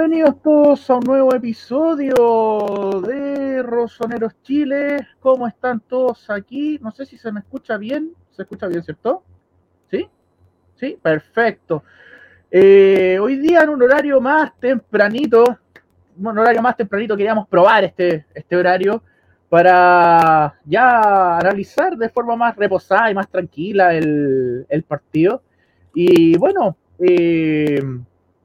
Bienvenidos todos a un nuevo episodio de Rosoneros Chile. ¿Cómo están todos aquí? No sé si se me escucha bien. ¿Se escucha bien, cierto? ¿Sí? ¿Sí? Perfecto. Eh, hoy día en un horario más tempranito, un horario más tempranito, queríamos probar este, este horario para ya analizar de forma más reposada y más tranquila el, el partido. Y bueno, eh,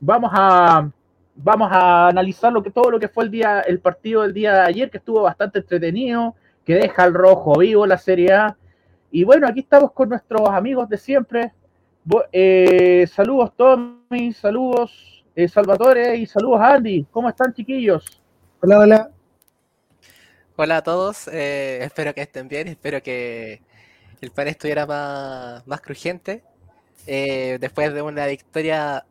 vamos a vamos a analizar lo que, todo lo que fue el día, el partido del día de ayer, que estuvo bastante entretenido, que deja al rojo vivo la Serie A. Y bueno, aquí estamos con nuestros amigos de siempre. Eh, saludos Tommy, saludos eh, Salvatore y saludos Andy. ¿Cómo están chiquillos? Hola, hola. Hola a todos, eh, espero que estén bien, espero que el pan estuviera más, más crujiente. después de una victoria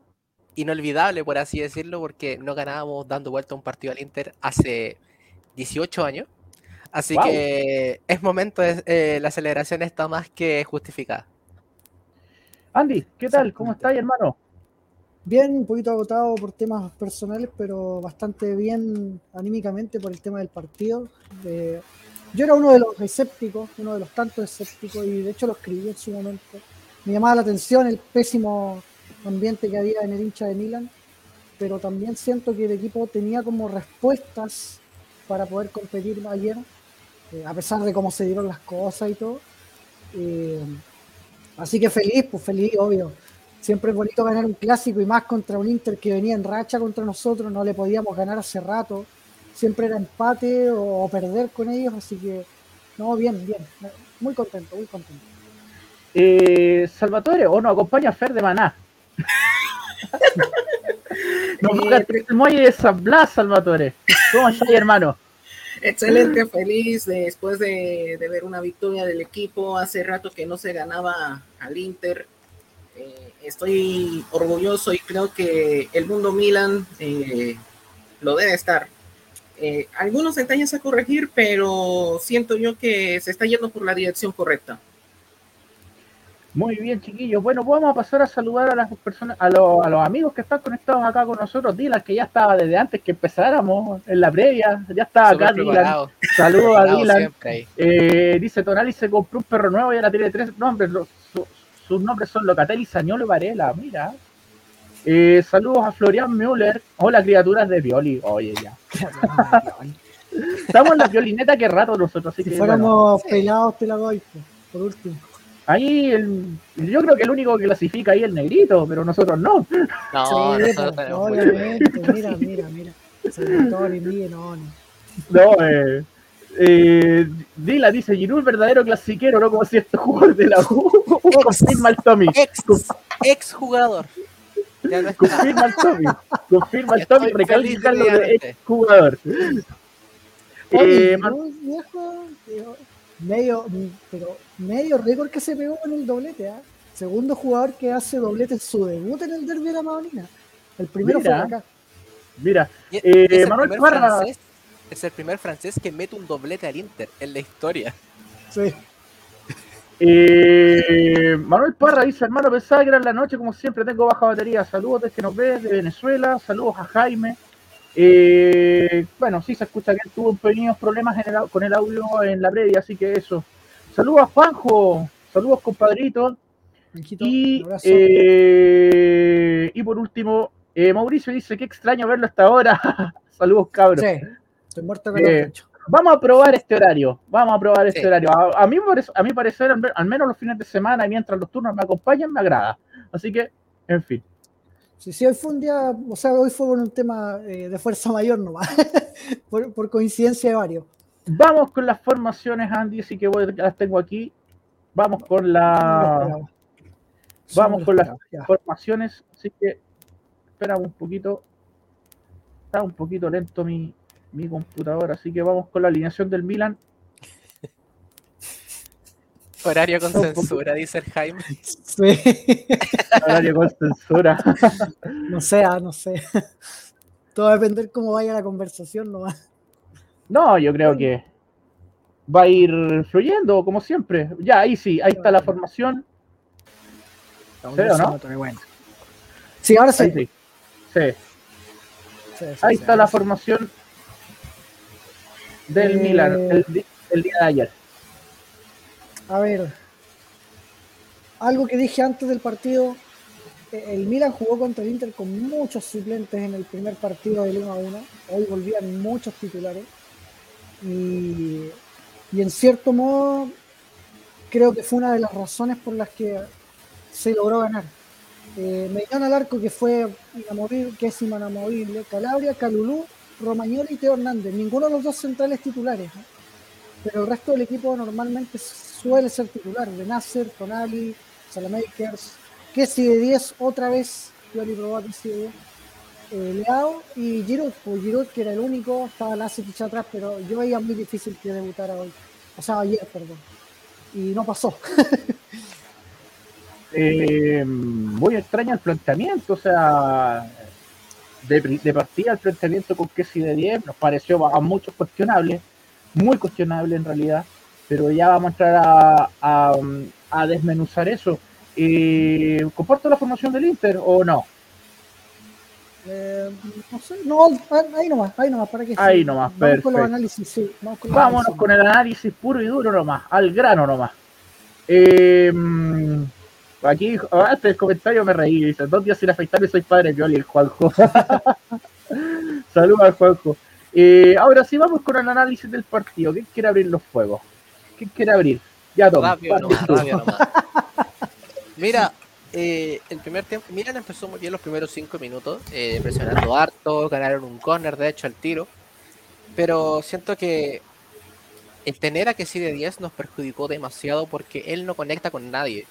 inolvidable, por así decirlo, porque no ganábamos dando vuelta un partido al Inter hace 18 años. Así que es momento, de, eh, la celebración está más que justificada. Andy, ¿qué tal? ¿Cómo estás, hermano? Bien, un poquito agotado por temas personales, pero bastante bien anímicamente por el tema del partido. yo era uno de los escépticos, uno de los tantos escépticos, y de hecho lo escribí en su momento. Me llamaba la atención el pésimo ambiente que había en el hincha de Milan, pero también siento que el equipo tenía como respuestas para poder competir ayer, eh, a pesar de cómo se dieron las cosas y todo. Eh, así que feliz, pues feliz, obvio. Siempre es bonito ganar un clásico y más contra un Inter que venía en racha contra nosotros, no le podíamos ganar hace rato. Siempre era empate o, perder con ellos, así que, no, bien, bien. Muy contento, muy contento. Eh, Salvatore, o no, acompaña a Fer de Maná. No, eh, muelle de San Blas, Salvatore. ¿Cómo estás, hermano? Excelente, feliz después de, ver una victoria del equipo. Hace rato que no se ganaba al Inter. Eh, estoy orgulloso y creo que el mundo Milan eh, lo debe estar. algunos detalles a corregir, pero siento yo que se está yendo por la dirección correcta. Muy bien, chiquillos. Bueno, vamos a pasar a saludar a las personas, a, los, a los amigos que están conectados acá con nosotros. Dylan, que ya estaba desde antes que empezáramos en la previa. Ya estaba acá, Dylan. Saludos a Dylan. Eh, dice Tonali se compró un perro nuevo y ahora tiene tres nombres. sus nombres son Locatelli, Sañolo y Varela. Mira. Eh, saludos a Florian Müller. Hola, criaturas de Violi. Oye, ya. Estamos en la violineta que rato nosotros. Así si que, fuéramos pelados, te la doy, por último. Ahí el, yo creo que el único que clasifica ahí es el negrito, pero nosotros no. No, sí, nosotros obviamente, mira, mira, mira. no, no. No, eh, eh, Dila dice, Giroud verdadero clasiquero, no como cierto jugador de la U. Confirma el Tommy. Ex, ex jugador. Confirma el Tommy. Confirma el Tommy, recalca lo de ex jugador. Eh, viejo, medio, pero medio récord que se pegó con el doblete, ¿ah? Segundo jugador que hace doblete en su debut en el derby de la Madonina. El primero fue acá. Mira, eh, Manuel Parra. es el primer francés que mete un doblete al Inter en la historia. Sí. Eh, Manuel Parra dice, hermano, pensaba que era la noche, como siempre, tengo baja batería. Saludos desde que nos ves de Venezuela, saludos a Jaime. Eh, bueno, sí se escucha que tuvo pequeños problemas con el audio en la previa, así que eso. Saludos a Juanjo, saludos compadrito. Y, eh, y por último, eh, Mauricio dice que extraño verlo hasta ahora. saludos cabros. Sí, estoy muerto con Vamos a probar este horario. Vamos a probar este horario. A, mí, a mi parecer, al menos los fines de semana, mientras los turnos me acompañan, me agrada. Así que, en fin. Sí, sí, hoy fue un día, o sea, hoy fue un tema eh, de fuerza mayor nomás, por, coincidencia de varios. Vamos con las formaciones, Andy, así que voy, las tengo aquí. Vamos con la. Vamos con las formaciones, así que espera un poquito. Está un poquito lento mi, mi computadora, así que vamos con la alineación del Milan. Horario con censura, dice el Jaime. Sí. Horario con censura. No sé, no sé. Todo va a depender cómo vaya la conversación no va. No, yo creo que va a ir fluyendo, como siempre. Ya, ahí sí, ahí está la formación. ¿Sí no? Sí, ahora sí. sí. Sí, sí, Ahí está la formación del Eh, Milan el, el día de ayer. A ver, algo que dije antes del partido, eh, el Milan jugó contra el Inter con muchos suplentes en el primer partido del 1 a 1, hoy volvían muchos titulares y, en cierto modo creo que fue una de las razones por las que se logró ganar. Eh, Mediano al arco que fue inamovible, que es inamovible, Calabria, Calulú, Romagnoli y Teo Hernández, ninguno de los dos centrales titulares. pero el resto del equipo normalmente suele ser titular. De Nasser, Tonali, Salamakers, Kessi de 10, otra vez, Pioli probó a Kessi de 10, eh, Leao y Giroud, pues Giroud que era el único, estaba Lasetic atrás, pero yo veía muy difícil que debutara hoy, o sea, ayer, perdón, y no pasó. Eh, muy extraño el planteamiento, o sea, de, partida el planteamiento con Kessi de 10 nos pareció a muchos cuestionable, muy cuestionable en realidad, pero ya vamos a entrar a desmenuzar eso. Eh, ¿Comparto la formación del Inter o no? Eh, no sé, no, ahí nomás, ahí nomás, para que Ahí nomás, vamos con los perfecto. análisis, sí, vamos con los Vámonos análisis. con el análisis puro y duro nomás, al grano nomás. Eh, aquí, antes del comentario me reí, dice, dos días sin afeitarme soy padre de Pioli, el Juanjo. Saludos al Juanjo. Eh, ahora sí vamos con el análisis del partido. ¿Quién quiere abrir los fuegos? ¿Quién quiere abrir? Ya Tom, Rápido nomás, rápido nomás. Mira, eh, el primer tiempo, Milan empezó muy bien los primeros cinco minutos, eh, presionando harto, ganaron un corner, de hecho, al tiro. Pero siento que el tener a que sí de 10 nos perjudicó demasiado porque él no conecta con nadie.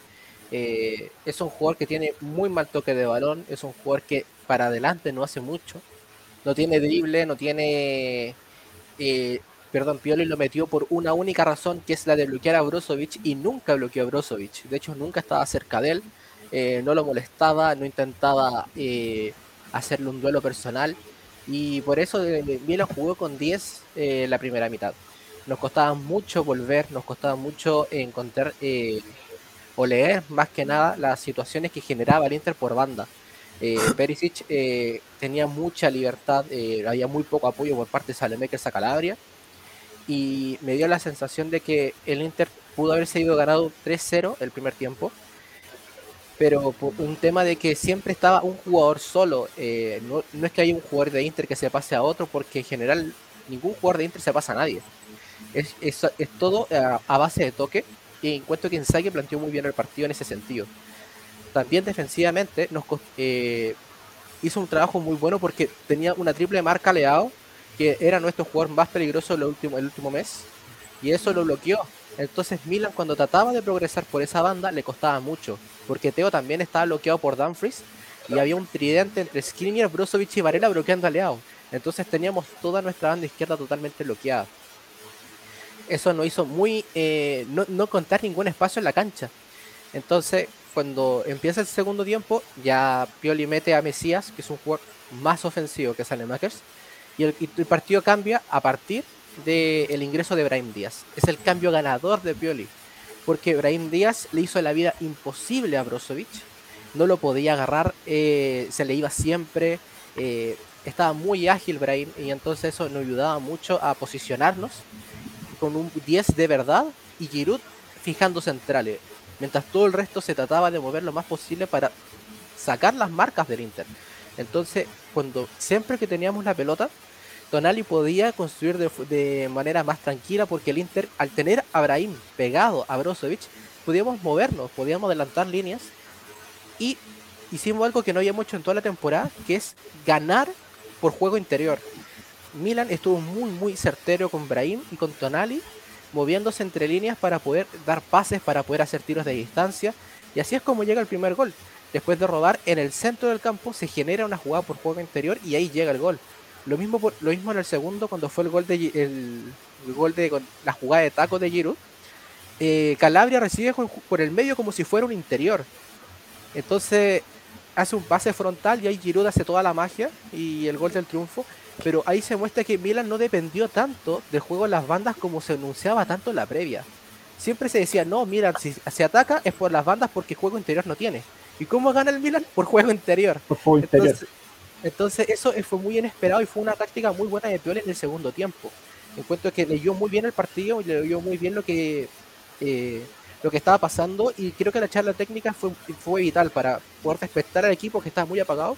Eh, es un jugador que tiene muy mal toque de balón, es un jugador que para adelante no hace mucho, no tiene drible, no tiene... eh, perdón, Pioli lo metió por una única razón, que es la de bloquear a Brozovic, y nunca bloqueó a Brozovic. De hecho, nunca estaba cerca de él, eh, no lo molestaba, no intentaba eh, hacerle un duelo personal, y por eso eh, Milan jugó con 10 eh, la primera mitad. Nos costaba mucho volver, nos costaba mucho encontrar o leer más que nada las situaciones que generaba el Inter por banda. Perisic tenía mucha libertad, había muy poco apoyo por parte de Salemekers a Calabria y me dio la sensación de que el Inter pudo haberse ido ganado 3-0 el primer tiempo, pero por un tema de que siempre estaba un jugador solo, eh, no, no es que haya un jugador de Inter que se pase a otro, porque en general ningún jugador de Inter se pasa a nadie. Es, es, todo a, base de toque y encuentro que Inzaghi planteó muy bien el partido en ese sentido. También defensivamente nos eh, hizo un trabajo muy bueno porque tenía una triple marca Leao, que era nuestro jugador más peligroso el último, el último mes, y eso lo bloqueó. Entonces Milan cuando trataba de progresar por esa banda le costaba mucho, porque Teo también estaba bloqueado por Dumfries y había un tridente entre Skriniar, Brozovic y Varela bloqueando a Leao. Entonces teníamos toda nuestra banda izquierda totalmente bloqueada. Eso nos hizo muy eh, no, no contar ningún espacio en la cancha. Entonces, cuando empieza el segundo tiempo, ya Pioli mete a Mesías, que es un jugador más ofensivo que Salemakers, y el, y el partido cambia a partir del ingreso de Brahim Díaz. Es el cambio ganador de Pioli, porque Brahim Díaz le hizo la vida imposible a Brozovic, no lo podía agarrar, eh, se le iba siempre, eh, estaba muy ágil Brahim, y entonces eso nos ayudaba mucho a posicionarnos con un 10 de verdad y Giroud fijando centrales, mientras todo el resto se trataba de mover lo más posible para sacar las marcas del Inter. Entonces, cuando siempre que teníamos la pelota, Tonali podía construir de, manera más tranquila porque el Inter, al tener a Brahim pegado a Brozovic, podíamos movernos, podíamos adelantar líneas y hicimos algo que no habíamos hecho en toda la temporada, que es ganar por juego interior. Milan estuvo muy muy certero con Brahim y con Tonali, moviéndose entre líneas para poder dar pases, para poder hacer tiros de distancia, y así es como llega el primer gol. Después de robar en el centro del campo, se genera una jugada por juego interior y ahí llega el gol. Lo mismo, por- lo mismo en el segundo, cuando fue el gol de el, el gol de con la jugada de taco de Giroud. Eh, Calabria recibe con- por el medio como si fuera un interior. Entonces hace un pase frontal y ahí Giroud hace toda la magia y el gol del triunfo. Pero ahí se muestra que Milan no dependió tanto del juego en las bandas como se anunciaba tanto en la previa. Siempre se decía, no, mira, si se ataca es por las bandas porque juego interior no tiene. ¿Y cómo gana el Milan? Por juego interior. Por favor, interior. Entonces, Entonces eso fue muy inesperado y fue una táctica muy buena de Pioli en el segundo tiempo. Encuentro que leyó muy bien el partido y leyó muy bien lo que eh, lo que estaba pasando y creo que la charla técnica fue, fue vital para poder respetar al equipo que estaba muy apagado.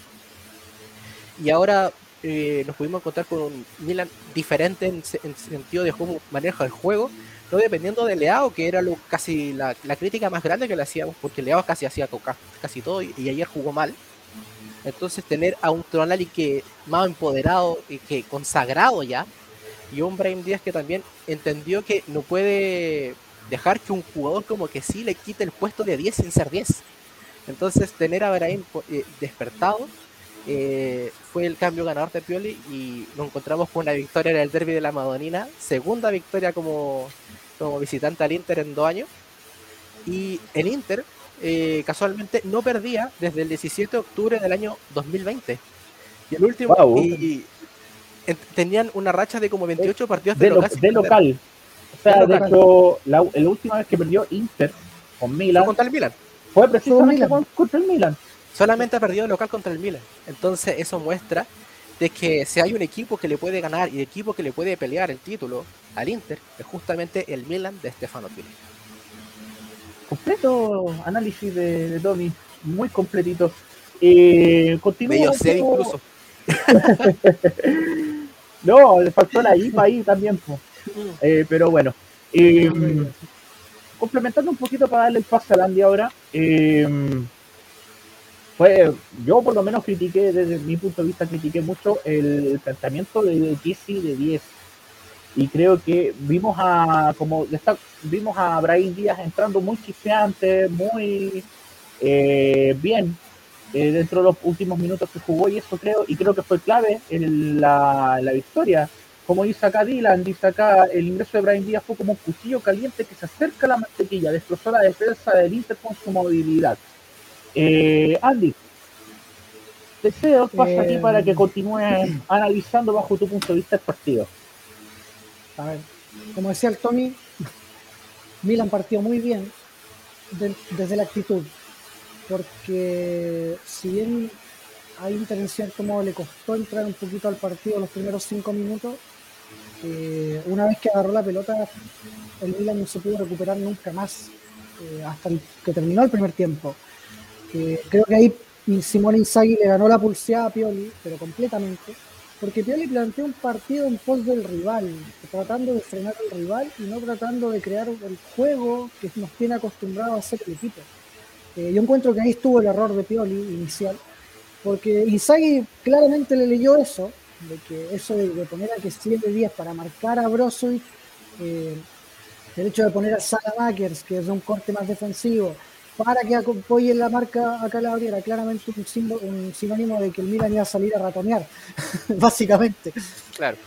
Y ahora eh, nos pudimos encontrar con un Milan diferente en, sentido de cómo maneja el juego, no dependiendo de Leao, que era lo, casi la, crítica más grande que le hacíamos, porque Leao casi hacía casi todo y, ayer jugó mal. Entonces tener a un Tonali que más empoderado y que consagrado ya, y un Brahim Díaz que también entendió que no puede dejar que un jugador como que sí le quite el puesto de 10 sin ser 10. Entonces tener a Brahim eh, despertado eh, fue el cambio ganador de Pioli y nos encontramos con una victoria en el derby de la Madonina, segunda victoria como, como visitante al Inter en dos años. Y el Inter eh, casualmente no perdía desde el 17 de octubre del año 2020. Y el último y, tenían una racha de como 28 partidos de, local. O sea, de, hecho, la, última vez que perdió Inter con Milan fue contra el Milan. Fue precisamente contra el Milan. Solamente ha perdido local contra el Milan. Entonces eso muestra de que si hay un equipo que le puede ganar y equipo que le puede pelear el título al Inter, es justamente el Milan de Stefano Pioli. Completo análisis de, Tony, muy completito. Eh, Medio incluso. no, le faltó la IPA ahí también. Eh, pero bueno. Eh, complementando un poquito para darle el pase a Landy ahora. Fue, yo por lo menos critiqué, desde mi punto de vista, critiqué mucho el planteamiento de Jesse de 10. Y creo que vimos a, como vimos a Brian Díaz entrando muy chispeante, muy eh, bien eh, dentro de los últimos minutos que jugó y eso creo, y creo que fue clave en la, la victoria. Como dice acá Dylan, dice acá, el ingreso de Brian Díaz fue como un cuchillo caliente que se acerca a la mantequilla, destrozó la defensa del Inter con su movilidad eh, Andy, deseo pasa aquí para que continúes analizando bajo tu punto de vista el partido. A ver, como decía el Tommy, Milan partió muy bien desde la actitud, porque si bien hay intervención como le costó entrar un poquito al partido los primeros cinco minutos, eh, una vez que agarró la pelota, el Milan no se pudo recuperar nunca más, eh, hasta que terminó el primer tiempo. Creo que ahí Simone Inzaghi le ganó la pulseada a Pioli, pero completamente, porque Pioli planteó un partido en pos del rival, tratando de frenar al rival y no tratando de crear el juego que nos tiene acostumbrado a hacer el equipo. Eh, yo encuentro que ahí estuvo el error de Pioli inicial, porque Inzaghi claramente le leyó eso, de que eso de, poner a que 7 días para marcar a Brozovic, eh, el hecho de poner a Salamakers, que es un corte más defensivo, para que apoye la marca a Calabria era claramente un, sinónimo de que el Milan iba a salir a ratonear, básicamente. Claro.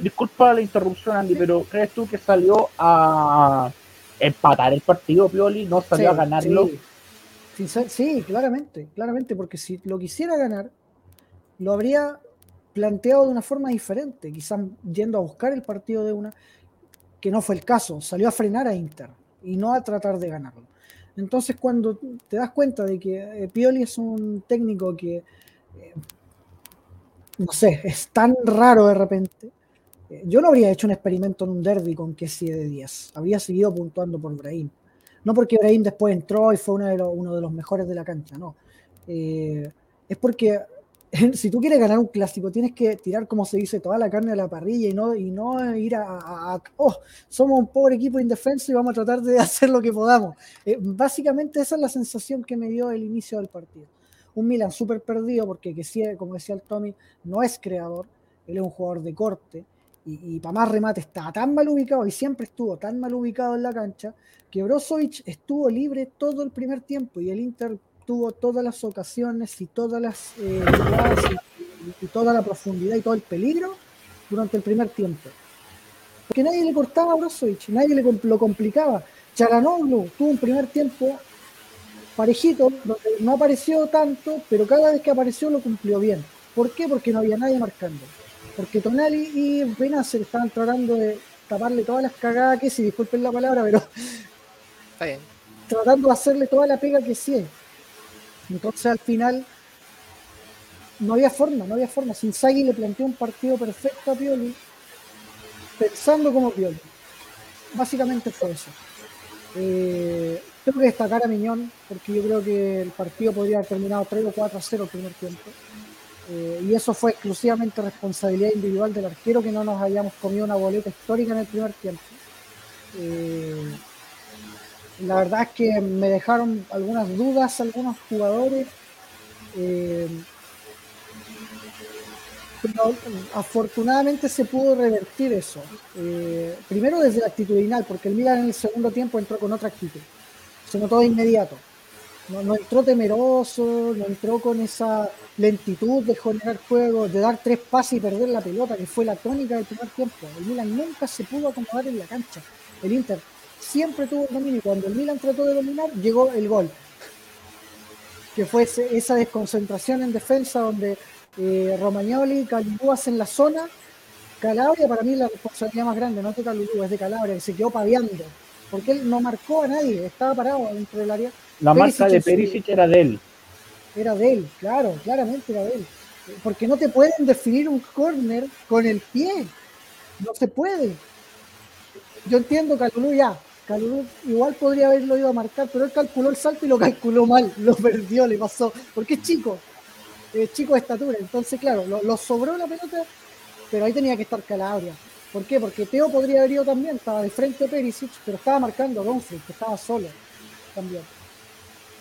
Disculpa la interrupción, Andy, pero ¿crees tú que salió a empatar el partido Pioli? ¿No salió a ganarlo? Sí. sí, claramente, claramente, porque si lo quisiera ganar, lo habría planteado de una forma diferente, quizás yendo a buscar el partido de una, que no fue el caso, salió a frenar a Inter y no a tratar de ganarlo. Entonces, cuando te das cuenta de que eh, Pioli es un técnico que, eh, no sé, es tan raro de repente, eh, yo no habría hecho un experimento en un derby con que de 10. Habría seguido puntuando por Brahim. No porque Brahim después entró y fue uno de los, uno de los mejores de la cancha, no. es porque si tú quieres ganar un clásico, tienes que tirar, como se dice, toda la carne a la parrilla y no, y no ir a, oh, somos un pobre equipo indefenso y vamos a tratar de hacer lo que podamos. Eh, básicamente esa es la sensación que me dio el inicio del partido. Un Milan súper perdido porque, que sí, como decía el Tommy, no es creador, él es un jugador de corte y, y para más remate está tan mal ubicado y siempre estuvo tan mal ubicado en la cancha que Brozovic estuvo libre todo el primer tiempo y el Inter tuvo todas las ocasiones y todas las eh, y, toda la profundidad y todo el peligro durante el primer tiempo. Porque nadie le cortaba a Brozovic, nadie le lo complicaba. Charanoglu tuvo un primer tiempo parejito, donde no apareció tanto, pero cada vez que apareció lo cumplió bien. ¿Por qué? Porque no había nadie marcando. Porque Tonali y Benacer estaban tratando de taparle todas las cagadas que si disculpen la palabra, pero tratando de hacerle toda la pega que sí entonces al final no había forma, no había forma. Sinzaghi le planteó un partido perfecto a Pioli, pensando como Pioli. Básicamente fue eso. Eh, tengo que destacar a Miñón, porque yo creo que el partido podría haber terminado 3 o 4 a 0 el primer tiempo. Eh, y eso fue exclusivamente responsabilidad individual del arquero, que no nos hayamos comido una boleta histórica en el primer tiempo. Eh, la verdad es que me dejaron algunas dudas algunos jugadores. Eh, pero afortunadamente se pudo revertir eso. Eh, primero desde la actitudinal, porque el Milan en el segundo tiempo entró con otra actitud. Se notó de inmediato. No, entró temeroso, no entró con esa lentitud de generar juego, de dar tres pases y perder la pelota, que fue la tónica del primer tiempo. El Milan nunca se pudo acomodar en la cancha. El Inter siempre tuvo el dominio y cuando el Milan trató de dominar, llegó el gol. Que fue esa desconcentración en defensa donde eh, Romagnoli, Calibú hacen la zona. Calabria, para mí, la responsabilidad más grande, no es de Calibú, es de Calabria, que se quedó paviando. Porque él no marcó a nadie, estaba parado dentro del área. La Perisic marca de Perisic era de él. Era de él, claro, claramente era de él. Porque no te pueden definir un corner con el pie. No se puede. Yo entiendo Calulú ya. Calulú igual podría haberlo ido a marcar, pero él calculó el salto y lo calculó mal. Lo perdió, le pasó. Porque es chico. Es chico de estatura. Entonces, claro, lo, sobró la pelota, pero ahí tenía que estar Calabria. ¿Por qué? Porque Teo podría haber ido también, estaba de frente a Perisic, pero estaba marcando a que estaba solo también.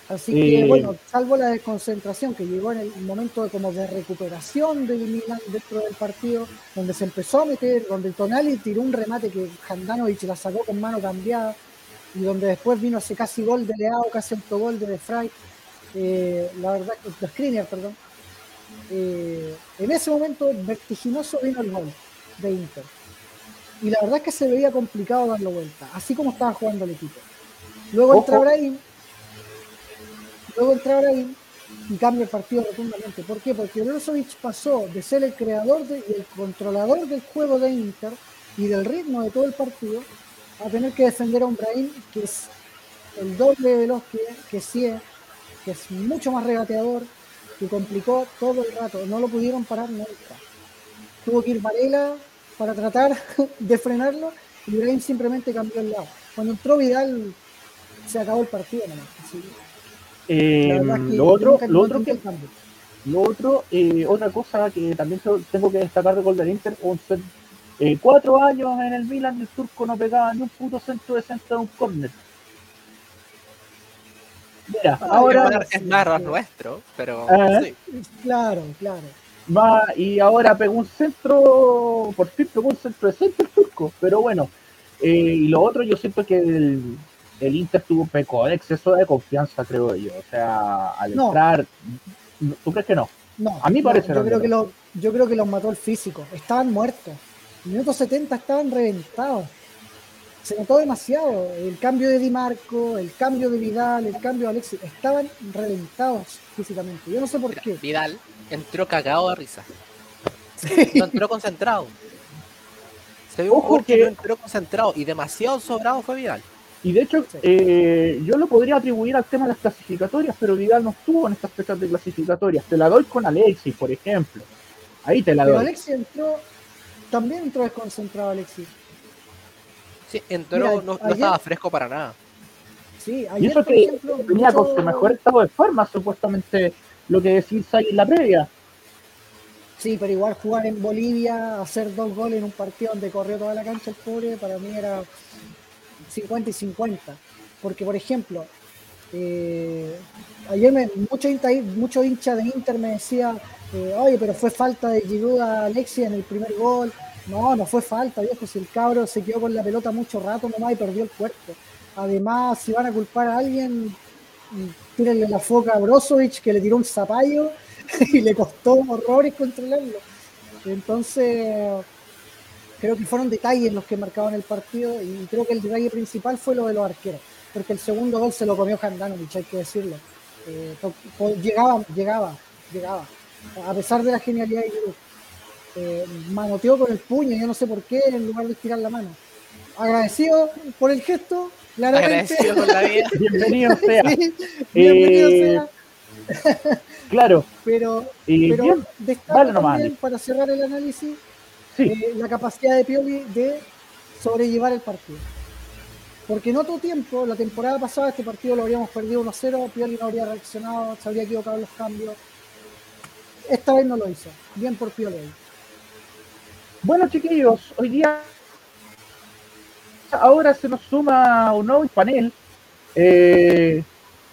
Así que, bueno, salvo la desconcentración que llegó en el momento de, como de recuperación del Milan dentro del partido, donde se empezó a meter, donde Tonali tiró un remate que Handanovic la sacó con mano cambiada, y donde después vino ese casi gol de Leao, casi autogol de De Frey, eh, la verdad, de Skriniar, perdón. Eh, en ese momento vertiginoso vino el gol de Inter. Y la verdad es que se veía complicado darlo vuelta, así como estaba jugando el equipo. Luego Ojo. entra Brahim, luego entra Brahim y cambia el partido rotundamente. ¿Por qué? Porque Brozovic pasó de ser el creador y el controlador del juego de Inter y del ritmo de todo el partido a tener que defender a un Brahim que es el doble de veloz que, sí es, que es mucho más regateador, que complicó todo el rato. No lo pudieron parar nunca. Tuvo que ir Varela para tratar de frenarlo y Brahim simplemente cambió el lado. Cuando entró Vidal se acabó el partido Eh, lo otro, lo otro que. Lo otro, eh, otra cosa que también te- tengo que destacar de Golden Inter, eh, cuatro años en el Milan el turco no pegaba ni un puto centro de centro de un córner. Mira, Ahora- ahora es más nuestro, pero Ah. sí. Claro, claro. va y ahora pegó un centro, por fin pegó un centro de centro el turco, pero bueno. eh, y lo otro, yo siento que el, el Inter tuvo pecó de exceso de confianza, creo yo. O sea, al No. entrar, ¿tú crees que no? No, A mí no, parece yo creo que lo, yo creo que los mató el físico. Estaban muertos. Minuto 70 estaban reventados. Se notó demasiado. El cambio de Di Marco, el cambio de Vidal, el cambio de Alexis. Estaban reventados físicamente. Yo no sé por Mira, qué. Vidal entró cagado de risa. No entró concentrado. Se vio un que- no entró concentrado y demasiado sobrado fue Vidal. Y de hecho, Sí. eh, yo lo podría atribuir al tema de las clasificatorias, pero Vidal no estuvo en estas fechas de clasificatorias. Te la doy con Alexis, por ejemplo. Ahí te la Pero doy. Alexis entró, también entró desconcentrado Alexis. Sí, entró, Mira, no, no ayer- estaba fresco para nada. Sí, y ayer, eso por que ejemplo, venía con mucho- su mejor estado de forma, supuestamente, lo que decís ahí en la previa. Sí, pero igual jugar en Bolivia, hacer dos goles en un partido donde corrió toda la cancha el pobre, para mí era 50 y 50. Porque, por ejemplo, eh, ayer me, mucho, hincha, mucho hincha de Inter me decía, eh, oye, pero fue falta de Giroud a Alexis en el primer gol. No, no fue falta, viejo, si el cabro se quedó con la pelota mucho rato nomás y perdió el cuerpo. Además, si van a culpar a alguien, tírenle la foca a Brozovic, que le tiró un zapallo y le costó horrores controlarlo. Entonces, creo que fueron detalles los que marcaban el partido y creo que el detalle principal fue lo de los arqueros, porque el segundo gol se lo comió Handanovic, hay que decirlo. Eh, llegaba, llegaba, llegaba, a pesar de la genialidad de Giroud. Eh, manoteó con el puño, yo no sé por qué, en lugar de estirar la mano. Agradecido por el gesto, claramente. Agradecido con la vida. Bienvenido sea. Sí, bienvenido Eh, sea. Claro. Pero, pero bien, destaco Andy. para cerrar el análisis, Sí. eh, la capacidad de Pioli de sobrellevar el partido. Porque en otro tiempo, la temporada pasada, este partido lo habríamos perdido 1-0, Pioli no habría reaccionado, se habría equivocado en los cambios. Esta vez no lo hizo. Bien por Pioli. Bueno, chiquillos, hoy día ahora se nos suma un nuevo panel. Eh,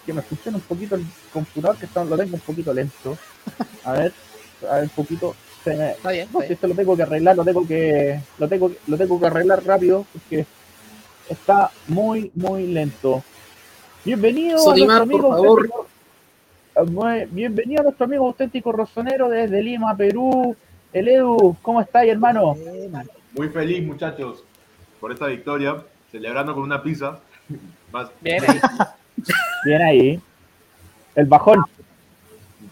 que me funciona un poquito el computador, que está- lo tengo un poquito lento. A ver, a ver, un poquito. Me, Está bien, no, está si esto lo tengo que arreglar, lo tengo que, lo tengo, lo tengo que arreglar rápido, porque está muy, muy lento. Bienvenido a nuestro por amigo favor. Bienvenido a nuestro amigo auténtico rosonero desde Lima, Perú. El Edu, ¿cómo estáis, hermano? Muy feliz, muchachos, por esta victoria, celebrando con una pizza. Más Bien ahí. Bien ahí. El bajón.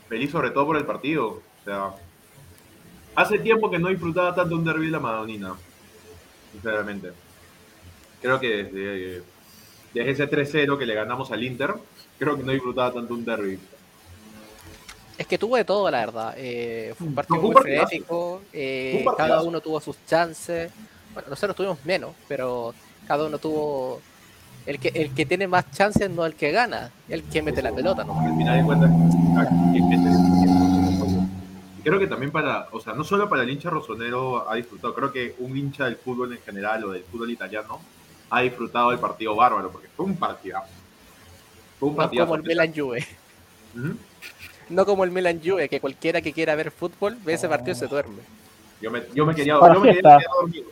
feliz sobre todo por el partido. O sea, hace tiempo que no disfrutaba tanto un derby de la Madonina, sinceramente. Creo que desde, desde ese 3-0 que le ganamos al Inter, creo que no disfrutaba tanto un derby. Es que tuvo de todo, la verdad. Eh, fue un partido muy frenético. eh, un cada uno tuvo sus chances. Bueno, nosotros tuvimos menos, pero cada uno tuvo. El que, el que tiene más chances no el que gana, el que mete la pelota, ¿no? Al final de cuentas, creo que también para, o sea, no solo para el hincha rosonero ha disfrutado, creo que un hincha del fútbol en general o del fútbol italiano ha disfrutado del partido bárbaro, porque fue un partidazo. Fue un No partidazo. como el Milan Juve. No como el Milan Juve, que cualquiera que quiera ver fútbol ve ese partido y se duerme. Yo me, yo me quería, yo me dormido.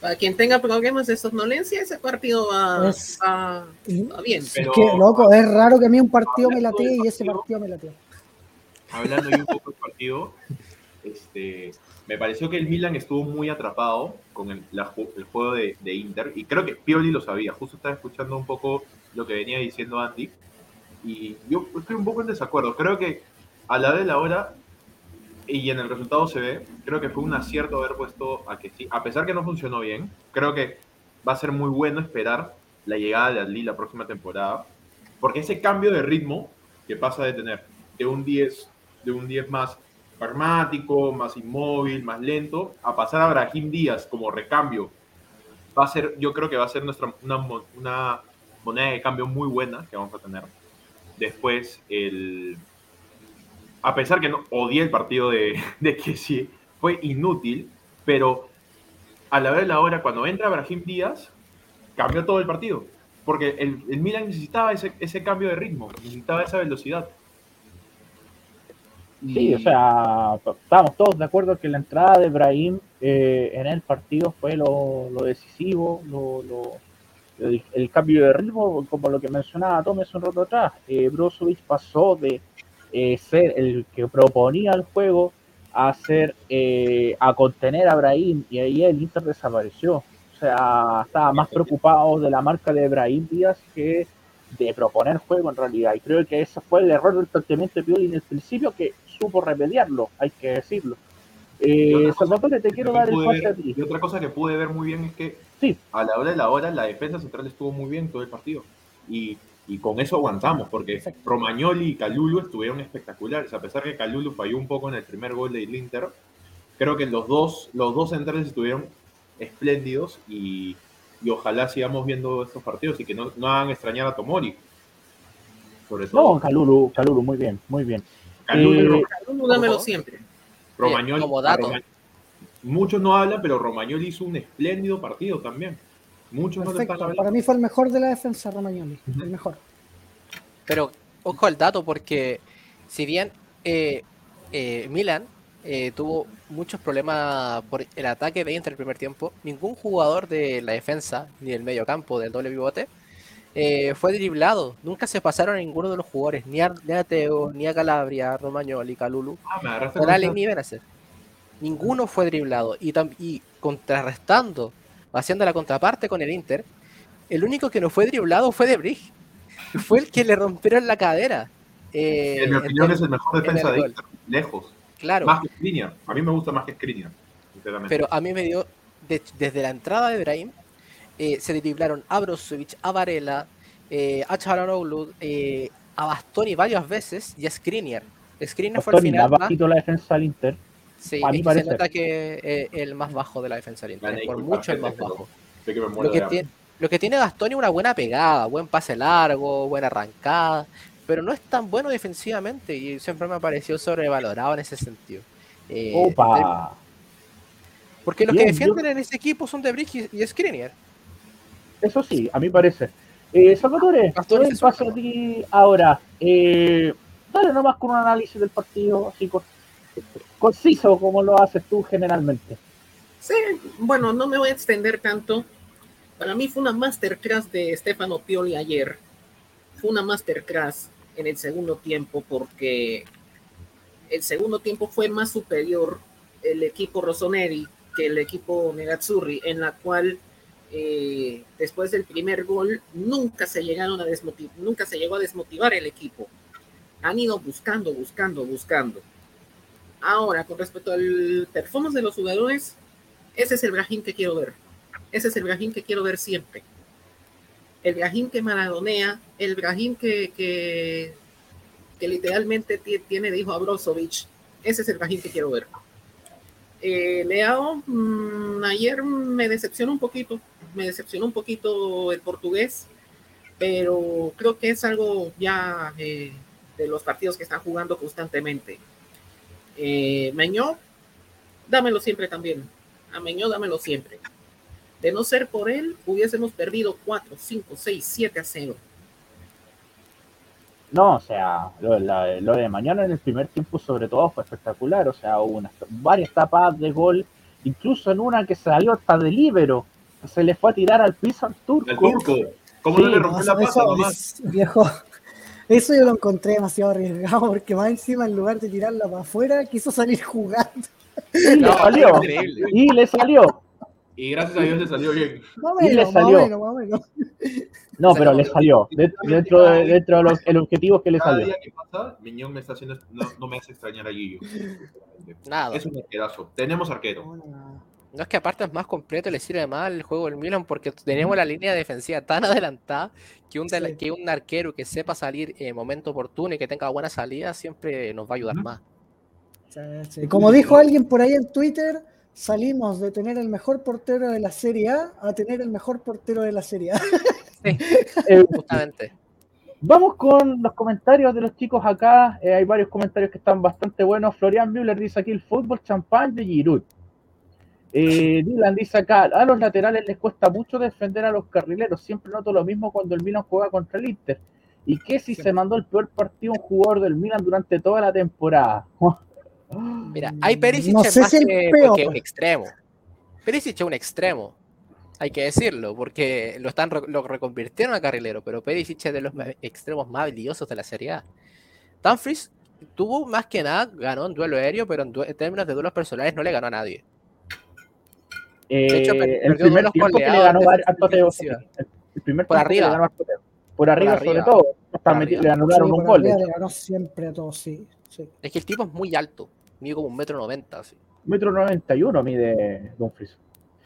Para quien tenga problemas de somnolencia, ese partido va, Es- va- Y- va bien. Pero- es que, loco, es raro que a mí un partido me latee y ese partido- partido me latee. Hablando ahí un poco del partido, este, me pareció que el Milan estuvo muy atrapado con el, el juego de, de Inter y creo que Pioli lo sabía. Justo estaba escuchando un poco lo que venía diciendo Andy y yo estoy un poco en desacuerdo. Creo que a la de la hora y en el resultado se ve, creo que fue un acierto haber puesto a que sí, a pesar que no funcionó bien, creo que va a ser muy bueno esperar la llegada de Adli la próxima temporada, porque ese cambio de ritmo que pasa de tener de un 10, de un 10 más pragmático, más inmóvil, más lento, a pasar a Brahim Díaz como recambio, va a ser, yo creo que va a ser nuestra, una, mo- una moneda de cambio muy buena que vamos a tener. Después, el, a pesar que no odié el partido de, de que sí, fue inútil, pero a la vez la hora, cuando entra Brahim Díaz, cambió todo el partido. Porque el, el Milan necesitaba ese, ese cambio de ritmo, necesitaba esa velocidad. Sí, o sea, estábamos todos de acuerdo que la entrada de Brahim eh, en el partido fue lo, decisivo, lo, lo- el, cambio de ritmo, como lo que mencionaba hace un rato atrás. Eh, Brozovic pasó de eh, ser el que proponía el juego a ser eh, a contener a Brahim y ahí el Inter desapareció. O sea, estaba más preocupado de la marca de Brahim Díaz que de proponer juego en realidad. Y creo que ese fue el error del planteamiento de Pioli en el principio, que supo remediarlo, hay que decirlo. Eh, Salvatore, te quiero dar el pase a ti. y otra cosa que pude ver muy bien es que Sí. a la hora de la hora la defensa central estuvo muy bien todo el partido. Y, y con eso aguantamos, porque Exacto. Romagnoli y Calulu estuvieron espectaculares. A pesar que Calulu falló un poco en el primer gol del Inter, creo que los dos, los dos centrales estuvieron espléndidos y, y ojalá sigamos viendo estos partidos y que no, no hagan extrañar a Tomori. Sobre todo. No, Calulu, Calulu, muy bien, muy bien. Calulu eh, Calulu, dámelo siempre. Romagnoli. como dato. Muchos no hablan, pero Romagnoli hizo un espléndido partido también. Muchos no Perfecto. hablando. Para mí fue el mejor de la defensa, Romagnoli. El mejor. Pero ojo al dato, porque si bien eh, eh, Milan eh, tuvo muchos problemas por el ataque de Inter el primer tiempo, ningún jugador de la defensa ni del medio campo del doble pivote eh, fue driblado. Nunca se pasaron a ninguno de los jugadores, ni a, ni a Teo, ni a Calabria, Romagnoli, Calulu, Ah, esa- ni Benacer. Ninguno fue driblado. Y, contrarrestando, haciendo la contraparte con el Inter, el único que no fue driblado fue De Brig. Y Fue el que le rompieron la cadera. Eh, En mi opinión entonces, es el mejor en defensa el de. Inter, lejos. Claro, Más que Skriniar. A mí me gusta más que Skriniar, pero a mí me dio, de- desde la entrada de Brahim, eh, se driblaron a Brozovic, a Varela, eh, a Chalanoglu, eh, a Bastoni varias veces y a Skriniar. Skriniar fue al Bastoni, final más, bajito la defensa del Inter. sí, a mí se nota que eh, el más bajo de la defensa del Inter, por mucho el más bajo. Que Lo que, tiene, lo que tiene Bastoni es una buena pegada, buen pase largo, buena arrancada, pero no es tan bueno defensivamente y siempre me ha parecido sobrevalorado en ese sentido. Eh, Opa. Porque los Bien, que defienden en ese equipo son De Vrij y, y Skriniar. Eso sí, a mí parece. Eh, Salvatore, el paso suelta. a ti ahora. Eh, dale nomás con un análisis del partido, así co- conciso como lo haces tú generalmente. Sí, bueno, no me voy a extender tanto. Para mí fue una masterclass de Stefano Pioli ayer. Fue una masterclass en el segundo tiempo porque el segundo tiempo fue más superior el equipo Rossoneri que el equipo Nerazzurri, en la cual eh, después del primer gol nunca se llegaron a nunca se llegó a desmotivar el equipo. Han ido buscando, buscando, buscando. Ahora, con respecto al performance de los jugadores, ese es el Brahim que quiero ver. Ese es el Brahim que quiero ver siempre. El Brahim que maradonea, el Brahim que, que, que literalmente ti- tiene de hijo a Brozovic. Ese es el Brahim que quiero ver. Eh, Leao, mm, ayer me decepcionó un poquito, me decepcionó un poquito el portugués, pero creo que es algo ya eh, de los partidos que están jugando constantemente. Eh, Meñó, dámelo siempre también. A Meñó, dámelo siempre. De no ser por él, hubiésemos perdido 4, 5, 6, 7 a 0. No, o sea, lo, de mañana en el primer tiempo sobre todo fue espectacular, o sea, hubo unas, varias tapadas de gol, incluso en una que salió hasta de libero, se le fue a tirar al piso al turco. ¿Cómo Sí, no le No, rompió eso, la pata nomás? viejo, eso yo lo encontré demasiado arriesgado porque más encima en lugar de tirarla para afuera quiso salir jugando. Y le No, salió, increíble. y le salió. Y gracias a Dios le salió bien. Más o Y le menos, más menos, más o menos. No, pero le salió, de- dentro de, dentro de los, el objetivo que le Cada salió. día que pasa, Miñón me está haciendo, no, no me hace extrañar a Guillo. Nada. Es un arquerazo. Tenemos arquero. No es que aparte es más completo y le sirve más el juego del Milan porque tenemos la línea defensiva tan adelantada que un, Sí. que un arquero que sepa salir en momento oportuno y que tenga buena salida siempre nos va a ayudar más. sí, sí. Como dijo alguien por ahí en Twitter, salimos de tener el mejor portero de la Serie A a tener el mejor portero de la Serie A. Eh, Justamente. Vamos con los comentarios de los chicos acá. Eh, hay varios comentarios que están bastante buenos. Florian Müller dice aquí el fútbol champán de Giroud. Eh, Dylan dice acá, a los laterales les cuesta mucho defender a los carrileros. Siempre noto lo mismo cuando el Milan juega contra el Inter. Y que si se mandó el peor partido un jugador del Milan durante toda la temporada. Mira, hay Perisic No es sé más si el que, peor. que un extremo. Perisic es un extremo. Hay que decirlo, porque lo están lo reconvirtieron a carrilero, pero Perisic es de los extremos más habilidosos de la Serie A. Dumfries tuvo más que nada, ganó en duelo aéreo, pero en términos de duelos personales no le ganó a nadie. Eh, hecho, el primer tiempo que le ganó al defensiva. El, el primer Por que le arriba. ganó al. Por arriba, sobre arriba. todo. Hasta arriba. le anularon Sí, un gol. de arriba le ganó siempre a todos, sí. sí. Es que el tipo es muy alto, mide como un metro noventa, así. Metro 91 mide Dumfries.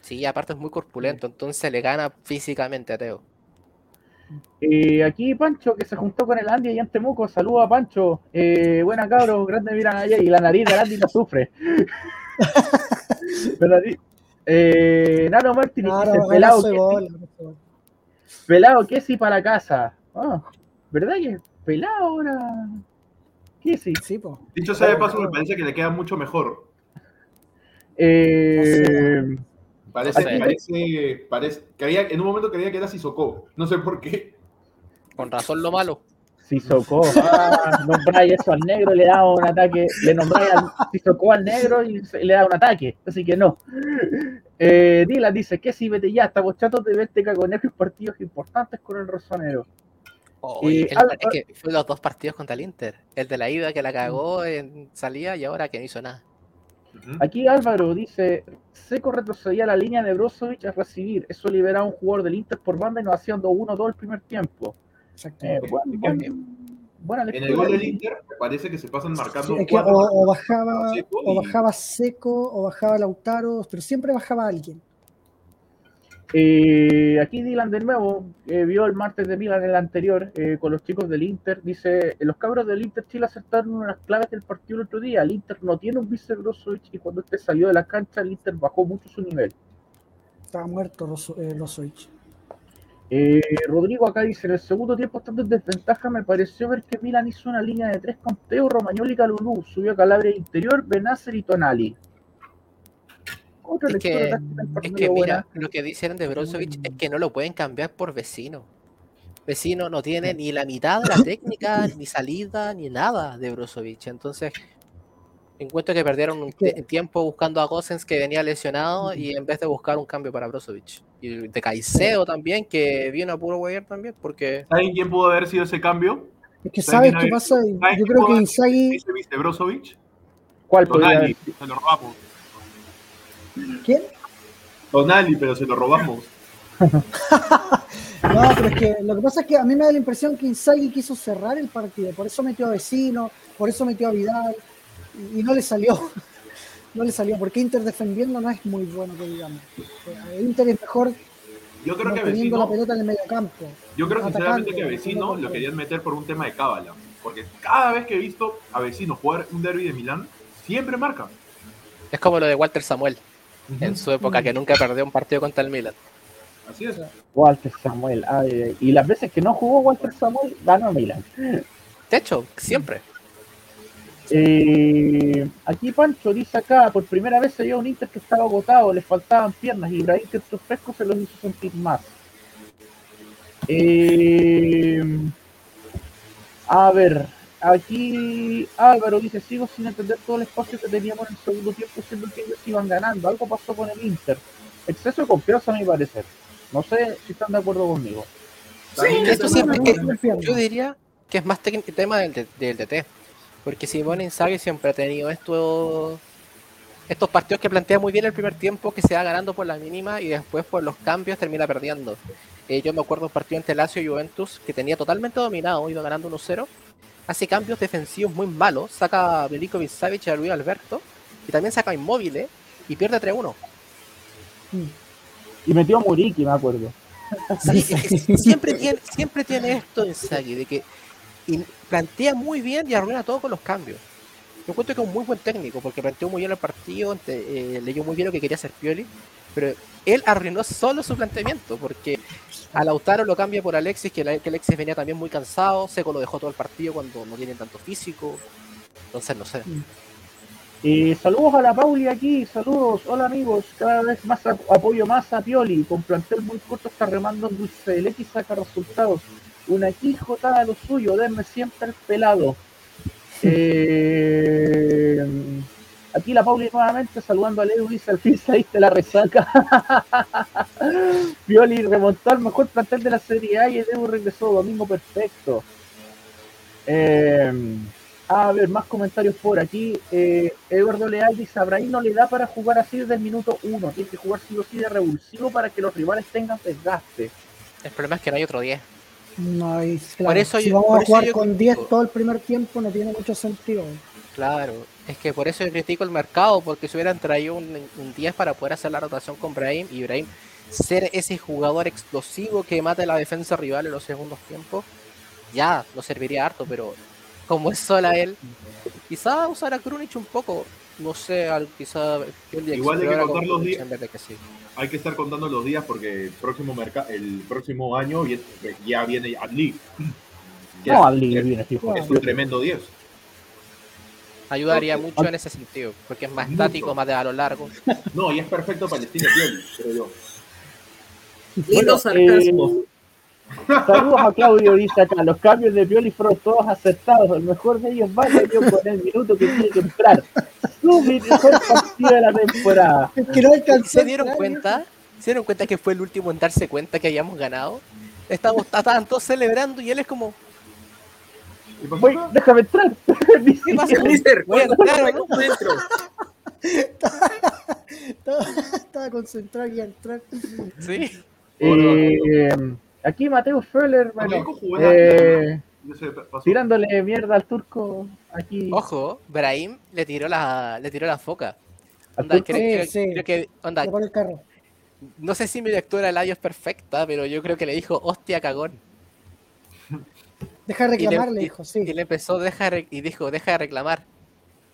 Sí, aparte es muy corpulento, entonces le gana físicamente a Teo. Eh, aquí Pancho, que se juntó con el Andy y en Temuco. Saluda a Pancho. Eh, buena cabros, grande miran allá. Y la nariz del Andy no sufre. La nariz- eh, Nano dice: no, Pelado, que gol, sí, pelado, que sí para casa. Ah, ¿Verdad que pelado ahora? ¿Qué sí? Sí, po. Dicho sea de paso, me parece que le queda mucho mejor. Eh, Parece, No sé. parece, parece, creía, en un momento creía que era Sissoko. No sé por qué. Con razón lo malo. Sissoko. Ah, nombráis eso al negro, le da un ataque. Le nombráis al Sissoko al negro y le da un ataque. Así que no. Eh, Dylan dice que si vete ya, estamos chatos de verte cagonejo en partidos importantes con el Rosonero. Oye, Eh, el- es que fue los dos partidos contra el Inter. El de la ida que la cagó en salida y ahora que no hizo nada. Aquí Álvaro dice: Seco retrocedía la línea de Brozovic a recibir. Eso liberaba a un jugador del Inter por banda y nos haciendo 1-2 el primer tiempo. Eh, Exactamente. buen- buen- buena En el gol del Inter parece que se pasan marcando Sí, es que cuatro o, o bajaba, Seco o bajaba seco, o bajaba Lautaro, pero siempre bajaba alguien. Eh, aquí Dylan de nuevo eh, vio el martes de Milan en el anterior eh, con los chicos del Inter. Dice: Los cabros del Inter Chile acertaron una de las claves del partido el otro día. El Inter no tiene un vice y cuando este salió de la cancha, el Inter bajó mucho su nivel. Estaba muerto Rosso- eh, Rodrigo acá dice: En el segundo tiempo, estando en desventaja, me pareció ver que Milan hizo una línea de tres con Teo, Romagnoli y Calulú. Subió a Calabria interior, Benacer y Tonali. Otra Es que, es que mira, lo que dicen de Brozovic es que no lo pueden cambiar por vecino. Vecino no tiene ni la mitad de la técnica, ni salida, ni nada de Brozovic. Entonces, encuentro que perdieron un tiempo buscando a Gosens que venía lesionado y en vez de buscar un cambio para Brozovic. Y de Caicedo también, que vino a puro Guayar también, porque ¿Saben quién pudo haber sido ese cambio? Es que ¿Saben sabes qué pasa, ¿Saben yo quién creo que Inzaghi, ¿Ese viste Brozovic? ¿Cuál Tonali, se lo robamos. ¿quién? Tonali, pero se lo robamos. No, pero es que lo que pasa es que a mí me da la impresión que Inzaghi quiso cerrar el partido, por eso metió a Vecino, por eso metió a Vidal, y, y no le salió. No le salió, porque Inter defendiendo no es muy bueno, que digamos. Inter es mejor Yo creo que manteniendo la pelota en el medio campo. yo creo sinceramente atacando, que a Vecino lo querían meter por un tema de cábala. Porque cada vez que he visto a Vecino jugar un derby de Milán, siempre marca. es como lo de Walter Samuel en su época, que nunca perdió un partido contra el Milan. Así es. Walter Samuel. ay, y las veces que no jugó Walter Samuel, ganó Milan. De hecho, siempre. Eh, aquí Pancho dice acá, por primera vez se vio un Inter que estaba agotado, le faltaban piernas y Ibrahim que estos frescos se los hizo sentir más. Eh, a ver, aquí Álvaro dice, sigo sin entender todo el espacio que teníamos en el segundo tiempo, siendo que ellos iban ganando. Algo pasó con el Inter. Exceso de confianza a mi parecer. No sé si están de acuerdo conmigo. Esto siempre que- Yo diría que es más tema del, de- del DT. Porque Simone Inzaghi siempre ha tenido estos estos partidos que plantea muy bien el primer tiempo, que se va ganando por la mínima y después por los cambios termina perdiendo. Eh, yo me acuerdo un partido entre Lazio y Juventus que tenía totalmente dominado, iba ganando 1-0. Hace cambios defensivos muy malos, saca a Veliko Savic y a Luis Alberto, y también saca a Inmóviles y pierde 3-1. Y metió a Muriqui, me acuerdo. Sí, es que siempre tiene, siempre tiene esto Inzaghi, de que in- plantea muy bien y arruina todo con los cambios. Yo encuentro que es un muy buen técnico, porque planteó muy bien el partido, eh, leyó muy bien lo que quería hacer Pioli, pero él arruinó solo su planteamiento, porque a Lautaro lo cambia por Alexis, que, Alexis venía también muy cansado, Seco lo dejó todo el partido cuando no tienen tanto físico, entonces no sé. Eh, saludos a la Pauli aquí, saludos, hola amigos, cada vez más ap- apoyo más a Pioli, con plantel muy corto está remando en dulce de leche y saca resultados. Una quijotada a lo suyo, denme siempre el pelado. Eh, aquí la Pauli nuevamente saludando a Leo, dice al fin saliste la resaca. Pioli remontó al mejor plantel de la Serie A y el Edu regresó domingo perfecto. Eh, a ver, más comentarios por aquí. Eh, Eduardo Leal dice, a Brahim no le da para jugar así desde el minuto uno. Tiene que jugar sí o sí de revulsivo para que los rivales tengan desgaste. El problema es que no hay otro 10. No hay, claro, eso si yo- vamos por a jugar con critico. 10 todo el primer tiempo no tiene mucho sentido. Claro, es que por eso yo critico el mercado, porque si hubieran traído un, un 10 para poder hacer la rotación con Brahim y Brahim ser ese jugador explosivo que mate la defensa rival en los segundos tiempos, ya nos serviría harto, pero como es sola él, quizá usar a Krunic un poco, no sé, al- quizá Igual hay que contar los días. en vez de que sí. Hay que estar contando los días porque el próximo merca el próximo año ya viene Adli. No, es- Adli viene fijo. Es un tremendo 10. Ayudaría mucho en ese sentido, porque es más Mucho. estático, más de a lo largo. No, y es perfecto para el estilo Pioli, creo yo. Lindo sarcasmo. eh, saludos a Claudio, dice acá. Los cambios de Pioli fueron todos acertados. El mejor de ellos va yo con el minuto que tiene que entrar. Su mejor partido de la temporada. Es que no alcanzó ¿Se a dieron cuenta? ¿Se dieron cuenta que fue el último en darse cuenta que habíamos ganado? Estamos, estaban todos celebrando y él es como, déjame entrar. ¿qué pasa? Mister, Voy a ¿cuándo entrar, ¿no? encuentro? Estaba, estaba concentrado y a entrar. Sí. eh, aquí Mateo Feller, bueno, eh, tirándole mierda al turco aquí. Ojo, Brahim le tiró la, le tiró la foca. Onda, creo, Sí, creo- sí. creo que, onda, Le pone el carro. No sé si mi lectura del audio es perfecta, pero yo creo que le dijo hostia cagón. Deja de Y le- reclamarle, y- dijo, Y sí. le empezó deja y dijo, deja de reclamar.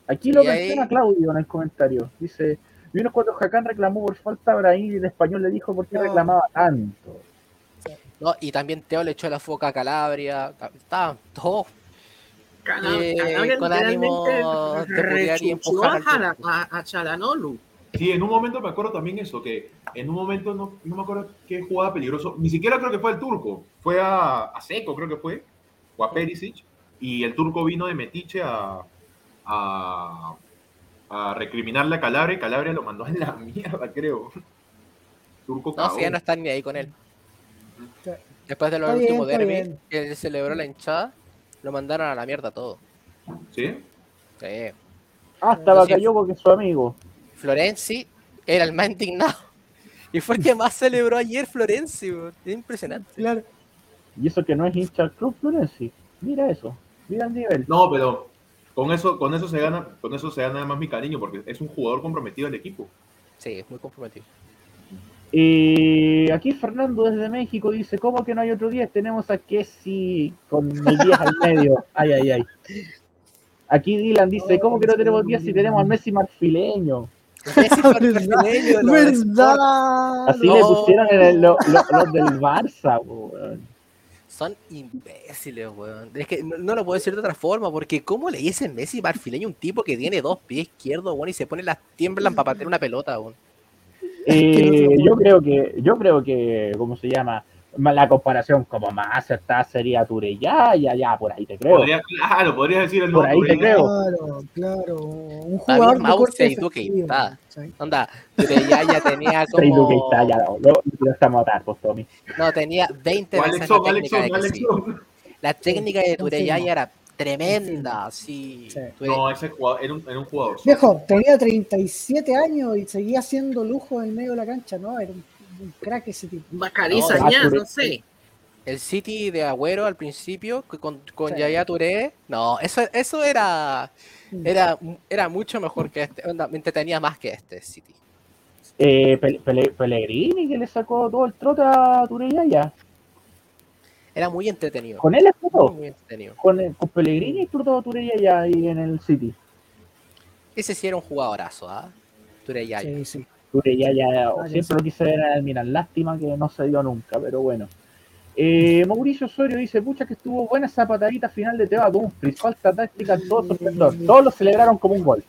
Aquí lo Y ahí- menciona Claudio en el comentario. Dice, vino cuando Hakan reclamó por falta, Brahim y el español le dijo por qué No. reclamaba tanto. No, y también Teo le echó la foca a Calabria. Estaban todos Eh, Calabria con ánimo de y empujar a a, a Chalanolu. Sí, en un momento me acuerdo también eso, que en un momento no, no me acuerdo qué jugada peligroso, ni siquiera creo que fue el turco, fue a, a Seco creo que fue, o a Perisic, y el turco vino de Metiche a, a, a recriminarle a Calabria, y Calabria lo mandó a la mierda, creo. Turco No, si ya no están ni ahí con él. Después de los bien, últimos derbis que celebró la hinchada, lo mandaron a la mierda todo. ¿Sí? Sí. Hasta Bakayoko que es su amigo. Florenzi era el más indignado. Y fue el que más celebró ayer Florenzi, weón. Es impresionante. Claro. Y eso que no es hincha del club Florenzi. Mira eso. Mira el nivel. No, pero con eso, con eso se gana, con eso se gana más mi cariño, porque es un jugador comprometido al equipo. Sí, es muy comprometido. Eh, aquí Fernando desde México dice, ¿cómo que no hay otro 10? Tenemos a Kessi con el 10 al medio. Ay, ay, ay. Aquí Dylan dice, ¿cómo que no tenemos 10 si tenemos al Messi marfileño? Messi Sport. ¿Verdad? Así no. le pusieron en el- lo- lo- los del Barça, weón. Son imbéciles, weón. Es que no, no lo puedo decir de otra forma, porque ¿cómo le dicen Messi marfileño a un tipo que tiene dos pies izquierdos, weón, y se pone las tiemblan para patear una pelota, weón? Eh, yo creo que, yo creo que, ¿cómo se llama? Ma- La comparación como más acertada sería Tureyá, ya, ya, por ahí te creo. Podría, claro, podrías decir el Por ahí te creo. Claro, claro. Un jugador de Mauce corte y Duque defensivo, está. Onda, ya, ya tenía como... está, ya, lo, lo, lo estamos a matar, pues, Tommy. No, tenía 20 O veces la técnica de de Tureyaya confirmo. era tremenda, sí. Sí. No, ese jugador, era un, era un jugador. Viejo, tenía 37 años y seguía haciendo lujo en medio de la cancha, ¿no? Era un, un crack ese tipo. Bacariza, No, ya, no sé. El City de Agüero al principio, con, con Sí. Yaya Touré, no, eso, eso era, era, era mucho mejor que este, onda, me entretenía más que este City. Eh, Pellegrini que le sacó todo el trote a Tureyaya. Era muy entretenido. Con él explotó. muy entretenido. Con, el- con Pellegrini explotó a Tureyaya ahí en el City. Ese sí era un jugadorazo, ¿ah? Tureyaya. Sí, sí. Ah, ya siempre lo quise ver en el Milan. Lástima que no se dio nunca, pero bueno. Eh, Mauricio Osorio dice, pucha que estuvo buena esa patadita final de Teba Dumfries, falta táctica todo su esplendor. Todos lo celebraron como un gol.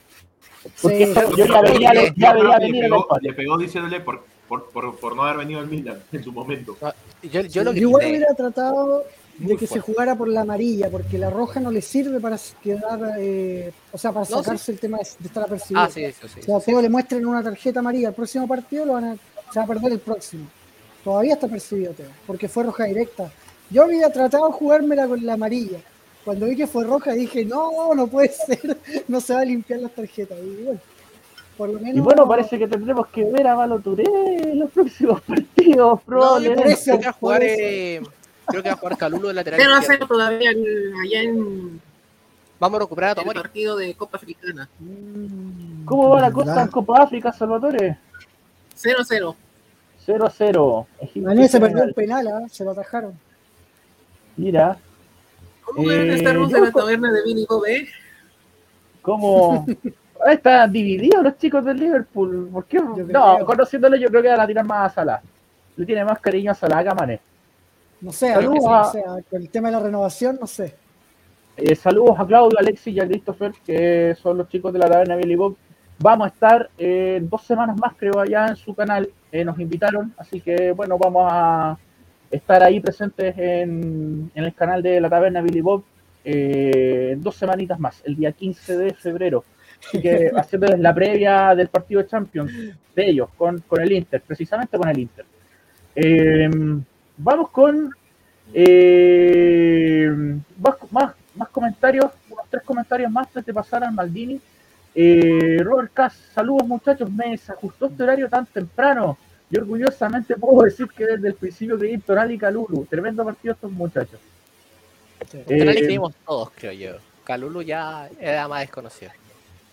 Porque Sí. yo ya veía, ya veía le, venir el empate. le pegó diciéndole por, por, por, por no haber venido al Milan en su momento. Yo, yo lo Yo igual hubiera tratado de Muy que se jugara por la amarilla, porque la roja no le sirve para quedar, eh, o sea, para No, sacarse el tema de, de estar apercibido. Ah, sí, sí, sí. O sea, Teo le muestren una tarjeta amarilla al próximo partido, lo van a, se va a perder el próximo. Todavía está percibido Teo, porque fue roja directa. Yo había tratado de jugármela con la amarilla. Cuando vi que fue roja dije, no, no puede ser, no se va a limpiar las tarjetas. Y bueno, por lo menos... Y bueno, parece que tendremos que ver a Valo Touré en los próximos partidos, probablemente. eso, Creo que va a jugar, eh, creo que va a jugar Calulo de lateral. Pero izquierdo. hacer todavía el- allá en Vamos a recuperar a el Tomori. partido de Copa Africana. Mm, ¿Cómo va la ¿verdad? cosa en Copa África, Salvatore? 0-0. 0 a 0. Egipto Daniel se perdió el penal, ¿ah? se lo atajaron. Mira, ¿Cómo deben Eh, estar los de yo la taberna de Vini Bobé? cómo. Están divididos los chicos del Liverpool. ¿Por qué? No, creo. conociéndolo, yo creo que van a tirar más a Salah. Le tiene más cariño a Salah que a Mané. No sé, Saludos no a- sé, el tema de la renovación, no sé. Eh, saludos a Claudio, Alexis y a Christopher, que son los chicos de la taberna Billy Bob. Vamos a estar eh, en dos semanas más, creo, allá en su canal. Eh, nos invitaron, así que bueno, vamos a estar ahí presentes en, en el canal de la taberna Billy Bob eh, en dos semanitas más, el día 15 de febrero. Así que haciéndoles la previa del partido de Champions de ellos, con, con el Inter, precisamente con el Inter. Eh, vamos con eh, más, más, más comentarios, unos tres comentarios más antes de pasar al Maldini. Eh, Robert Cass, saludos muchachos, me desajustó este horario tan temprano y orgullosamente puedo decir que desde el principio creí Toral y Calulu. Tremendo partido estos muchachos. Le Eh, creímos todos, creo yo. Calulu ya era más desconocido.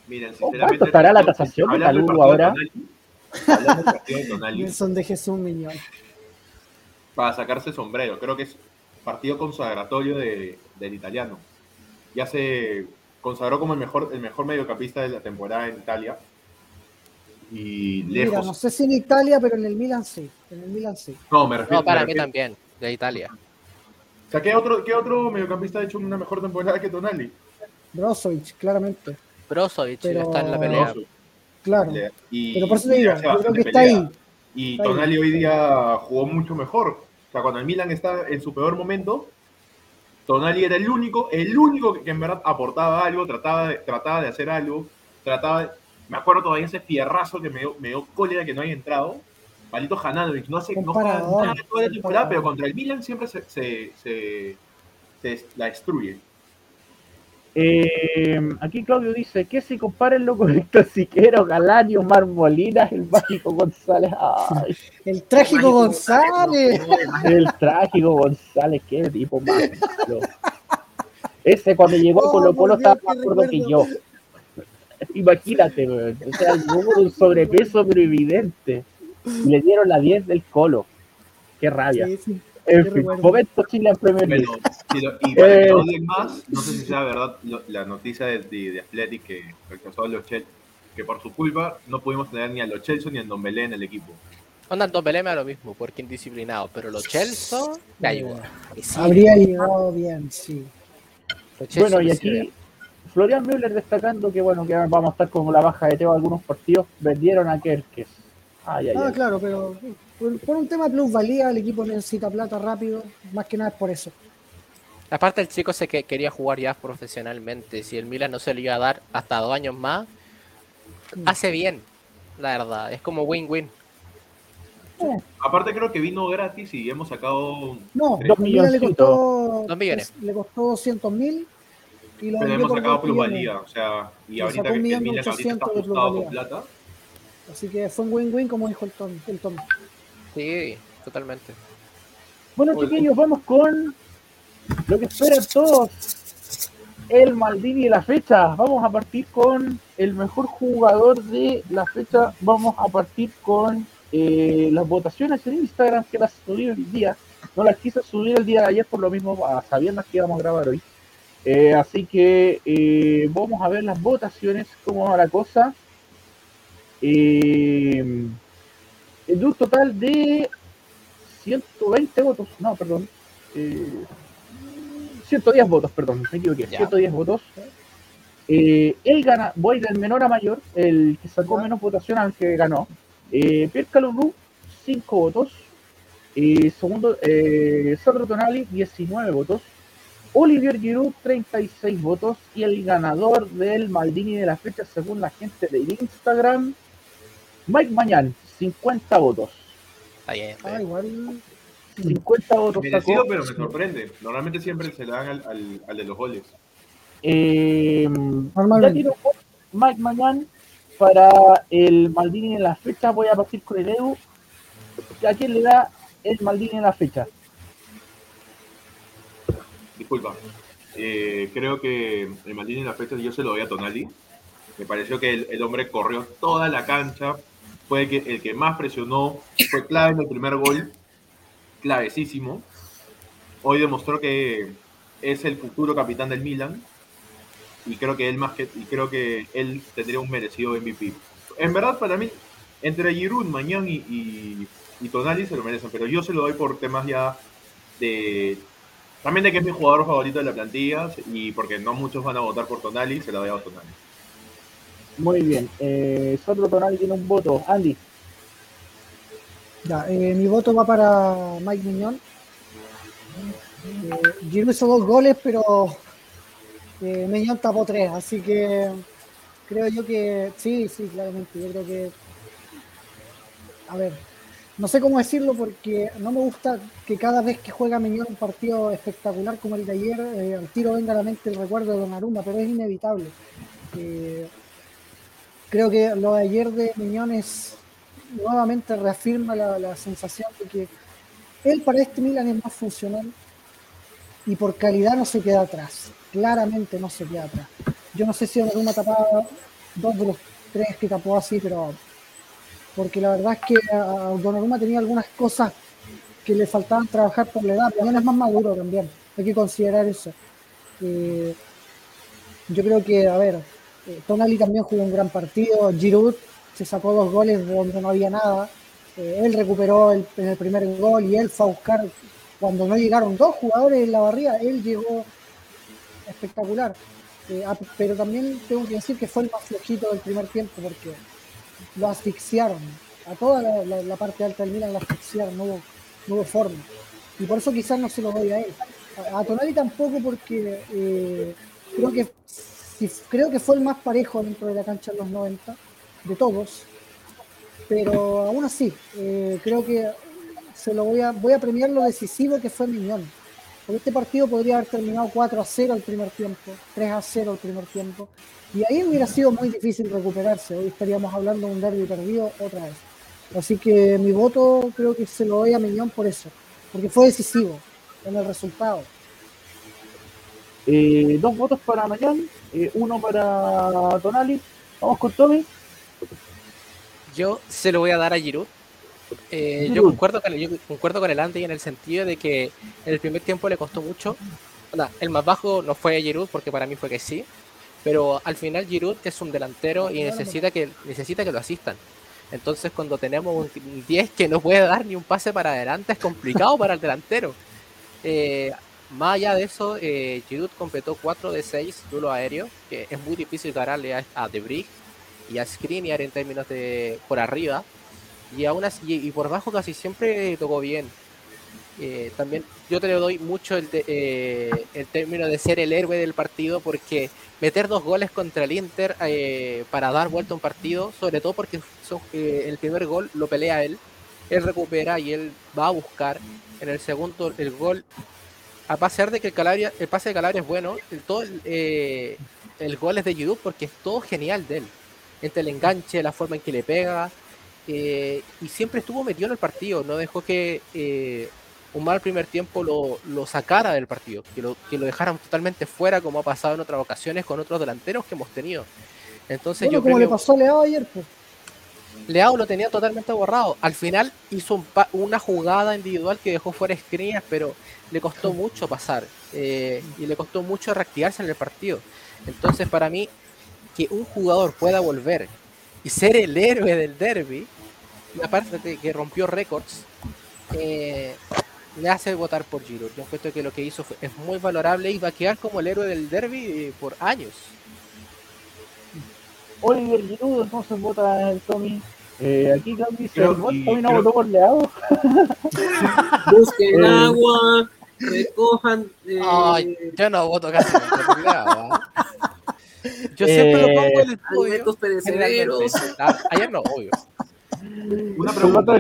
Miren, ¿Cuánto sinceramente. estará la tasación de ahora? Nelson de Jesús Miñón. para sacarse el sombrero. Creo que es partido consagratorio de- del italiano. Ya se consagró como el mejor, el mejor mediocampista de la temporada en Italia. Y lejos. Mira, no sé si en Italia, pero en el Milan sí. En el Milan sí. No, me refiero. No, para me mí también, de Italia. O sea, ¿qué otro, ¿qué otro mediocampista ha hecho una mejor temporada que Tonali? Brozovic, claramente. Brozovic Pero- está en la pelea. Claro. Y, Pero por eso te digo, yo creo que está pelea. ahí. Y Está ahí. Tonali hoy día jugó mucho mejor. O sea, cuando el Milan está en su peor momento, Tonali era el único, el único que, que en verdad aportaba algo, trataba de, trataba de hacer algo, trataba de- Me acuerdo todavía ese fierrazo que me dio, me dio cólera que no haya entrado. Malito Hananovic, no hace no nada toda la temporada, pero contra el Milan siempre se, se, se- se la destruye. Eh, aquí Claudio dice que si compárenlo con Héctor Siquero, Galanio, Marmolina, el mágico González. Ay, El trágico González. el trágico González, qué tipo más malo. Ese cuando llegó a Oh, Colo Colo estaba más qué gordo que yo. Imagínate, weón. O sea, con un sobrepeso pero evidente. Y le dieron la 10 del Colo. Qué rabia. Sí, sí. En qué fin, momento Chile en Premier League. Lo- y para que Eh. odien más, no sé si sea verdad lo- la noticia de, de, de Athletic que rechazó a los Chelsea, que por su culpa no pudimos tener ni a los Chelsea ni a Don Belé en el equipo. Onda Don Belé me da lo mismo, porque indisciplinado. Pero los Chelsea, ya llegó. Sí, Habría llegado bien, sí. Bueno, y aquí Florian Müller destacando que bueno, que vamos a estar con la baja de Teo algunos partidos, vendieron a Kerkes. Ay, ay, Ah, ay. claro, pero por, por un tema plusvalía, el equipo necesita plata rápido. Más que nada es por eso. Aparte el chico sé que quería jugar ya profesionalmente. Si el Milan no se le iba a dar hasta dos años más, hace bien, la verdad. Es como win-win. Aparte creo que vino gratis y hemos sacado, No, Dos el Milan le costó, Dos millones. le costó 200 mil y lo pero hemos sacado millones. plusvalía, o sea, y ahorita que el Milan ahorita está 800 de ajustado con plata, Así que fue un win-win, como dijo el Tom. El Tom. Sí, totalmente. Bueno, chiquillos, vamos con lo que esperan todos. El Maldini de la fecha. Vamos a partir con el mejor jugador de la fecha. Vamos a partir con eh, las votaciones en Instagram que las subí el día. No las quise subir el día de ayer por lo mismo, sabiendo que íbamos a grabar hoy. Eh, así que eh, vamos a ver las votaciones, cómo va la cosa. Eh, de un total de 120 votos, no, perdón. Eh, 110 votos, perdón, me equivoqué. Ya. 110 votos. Eh, él gana, voy del menor a mayor, el que sacó Ya. menos votación al que ganó. Eh, Pierre Calumbu, 5 votos. Eh, segundo, eh, Sandro Tonali, 19 votos. Olivier Giroud, 36 votos. Y el ganador del Maldini de la fecha, según la gente de Instagram, Mike Mañán, 50 votos. Está bien. está Ah, igual. 50 votos merecido sacó. pero me sorprende. Normalmente siempre se le dan al, al, al de los goles. Eh, ya tiro Mike Mañán para el Maldini en la fecha. Voy a partir con el Edu. ¿A quién le da el Maldini en la fecha? Disculpa. Eh, creo que el Maldini en la fecha yo se lo doy a Tonali. Me pareció que el, el hombre corrió toda la cancha. Fue el que, el que más presionó. Fue clave en el primer gol. Clavecísimo. Hoy demostró que es el futuro capitán del Milan. Y creo que él más que y creo que él tendría un merecido MVP. En verdad, para mí, entre Giroud, Mañán y, y, Tonali se lo merecen, pero yo se lo doy por temas ya de también de que es mi jugador favorito de la plantilla y porque no muchos van a votar por Tonali, se lo doy a Tonali. Muy bien. Eh, Tonali tiene un voto. Andy. Ya, eh, mi voto va para Mike Miñón. Eh, Giroud hizo dos goles, pero eh, Miñón tapó tres, así que creo yo que sí, sí, claramente. Yo creo que, a ver, no sé cómo decirlo porque no me gusta que cada vez que juega Miñón un partido espectacular como el de ayer, eh, al tiro venga a la mente el recuerdo de Donnarumma, pero es inevitable. Eh, creo que lo de ayer de Miñón es nuevamente reafirma la, la sensación de que él para este Milan es más funcional y por calidad no se queda atrás. Claramente no se queda atrás. Yo no sé si Donnarumma tapaba dos de los tres que tapó así, pero porque la verdad es que a tenía algunas cosas que le faltaban trabajar por la edad. También es más maduro también, hay que considerar eso. Eh, yo creo que, a ver, eh, Tonali también jugó un gran partido, Giroud se sacó dos goles de donde no había nada, eh, él recuperó el, primer gol y él fue a buscar, cuando no llegaron dos jugadores en la barriga, él llegó espectacular. Ah, pero también tengo que decir que fue el más flojito del primer tiempo porque lo asfixiaron. A toda la, parte alta del Milan lo asfixiaron, no hubo, forma. Y por eso quizás no se lo doy a él. A, Tonali tampoco porque eh, creo que creo que fue el más parejo dentro de la cancha en los 90, de todos. Pero aún así, eh, creo que se lo voy a, voy a premiar lo decisivo que fue Miñón. Porque este partido podría haber terminado 4 a 0 al primer tiempo, 3 a 0 al primer tiempo. Y ahí hubiera sido muy difícil recuperarse. Hoy estaríamos hablando de un derby perdido otra vez. Así que mi voto creo que se lo doy a Miñón por eso, porque fue decisivo en el resultado. Eh, dos votos para Mañán, eh, uno para Tonali. Vamos con Tommy. Yo se lo voy a dar a Giroud. Eh, yo, concuerdo con, yo concuerdo con el Andy en el sentido de que en el primer tiempo le costó mucho. el más bajo no fue Giroud, porque para mí fue que sí. Pero al final Giroud es un delantero y necesita que, necesita que lo asistan. Entonces cuando tenemos un 10 que no puede dar ni un pase para adelante es complicado para el delantero. Eh, más allá de eso, eh, Giroud completó 4 de 6 duelo aéreo, que es muy difícil ganarle a, a De y a Skriniar en términos de por arriba. Y aún así, y, por bajo casi siempre tocó bien. Eh, también yo te le doy mucho el, eh, el, término de ser el héroe del partido porque meter dos goles contra el Inter eh, para dar vuelta a un partido, sobre todo porque el primer gol lo pelea él, él recupera y él va a buscar. En el segundo, el gol, a pesar de que el, Calabria, el pase de Calabria es bueno, el, todo el, gol es de Giroud porque es todo genial de él. Entre el enganche, la forma en que le pega, eh, y siempre estuvo metido en el partido, no dejó que eh, un mal primer tiempo lo, lo, sacara del partido, que lo, que lo dejaran totalmente fuera, como ha pasado en otras ocasiones con otros delanteros que hemos tenido. Entonces yo como le pasó a Leao ayer, pues. Leao lo tenía totalmente borrado. Al final hizo una jugada individual que dejó fuera escrinas, pero le costó mucho pasar eh, y le costó mucho reactivarse en el partido. Entonces, para mí, que un jugador pueda volver y ser el héroe del derby y aparte de que rompió récords, eh, le hace votar por Giroud. Yo encuentro que lo que hizo es muy valorable y va a quedar como el héroe del derby eh, por años. Oliver Giroud entonces vota el Tommy. Eh, aquí dice, Tommy no votó por Leao. Busquen agua, recojan... Ay, yo no voto casi por Leao. Yo siempre lo pongo en el podio. Ayer no, obvio. Una pregunta.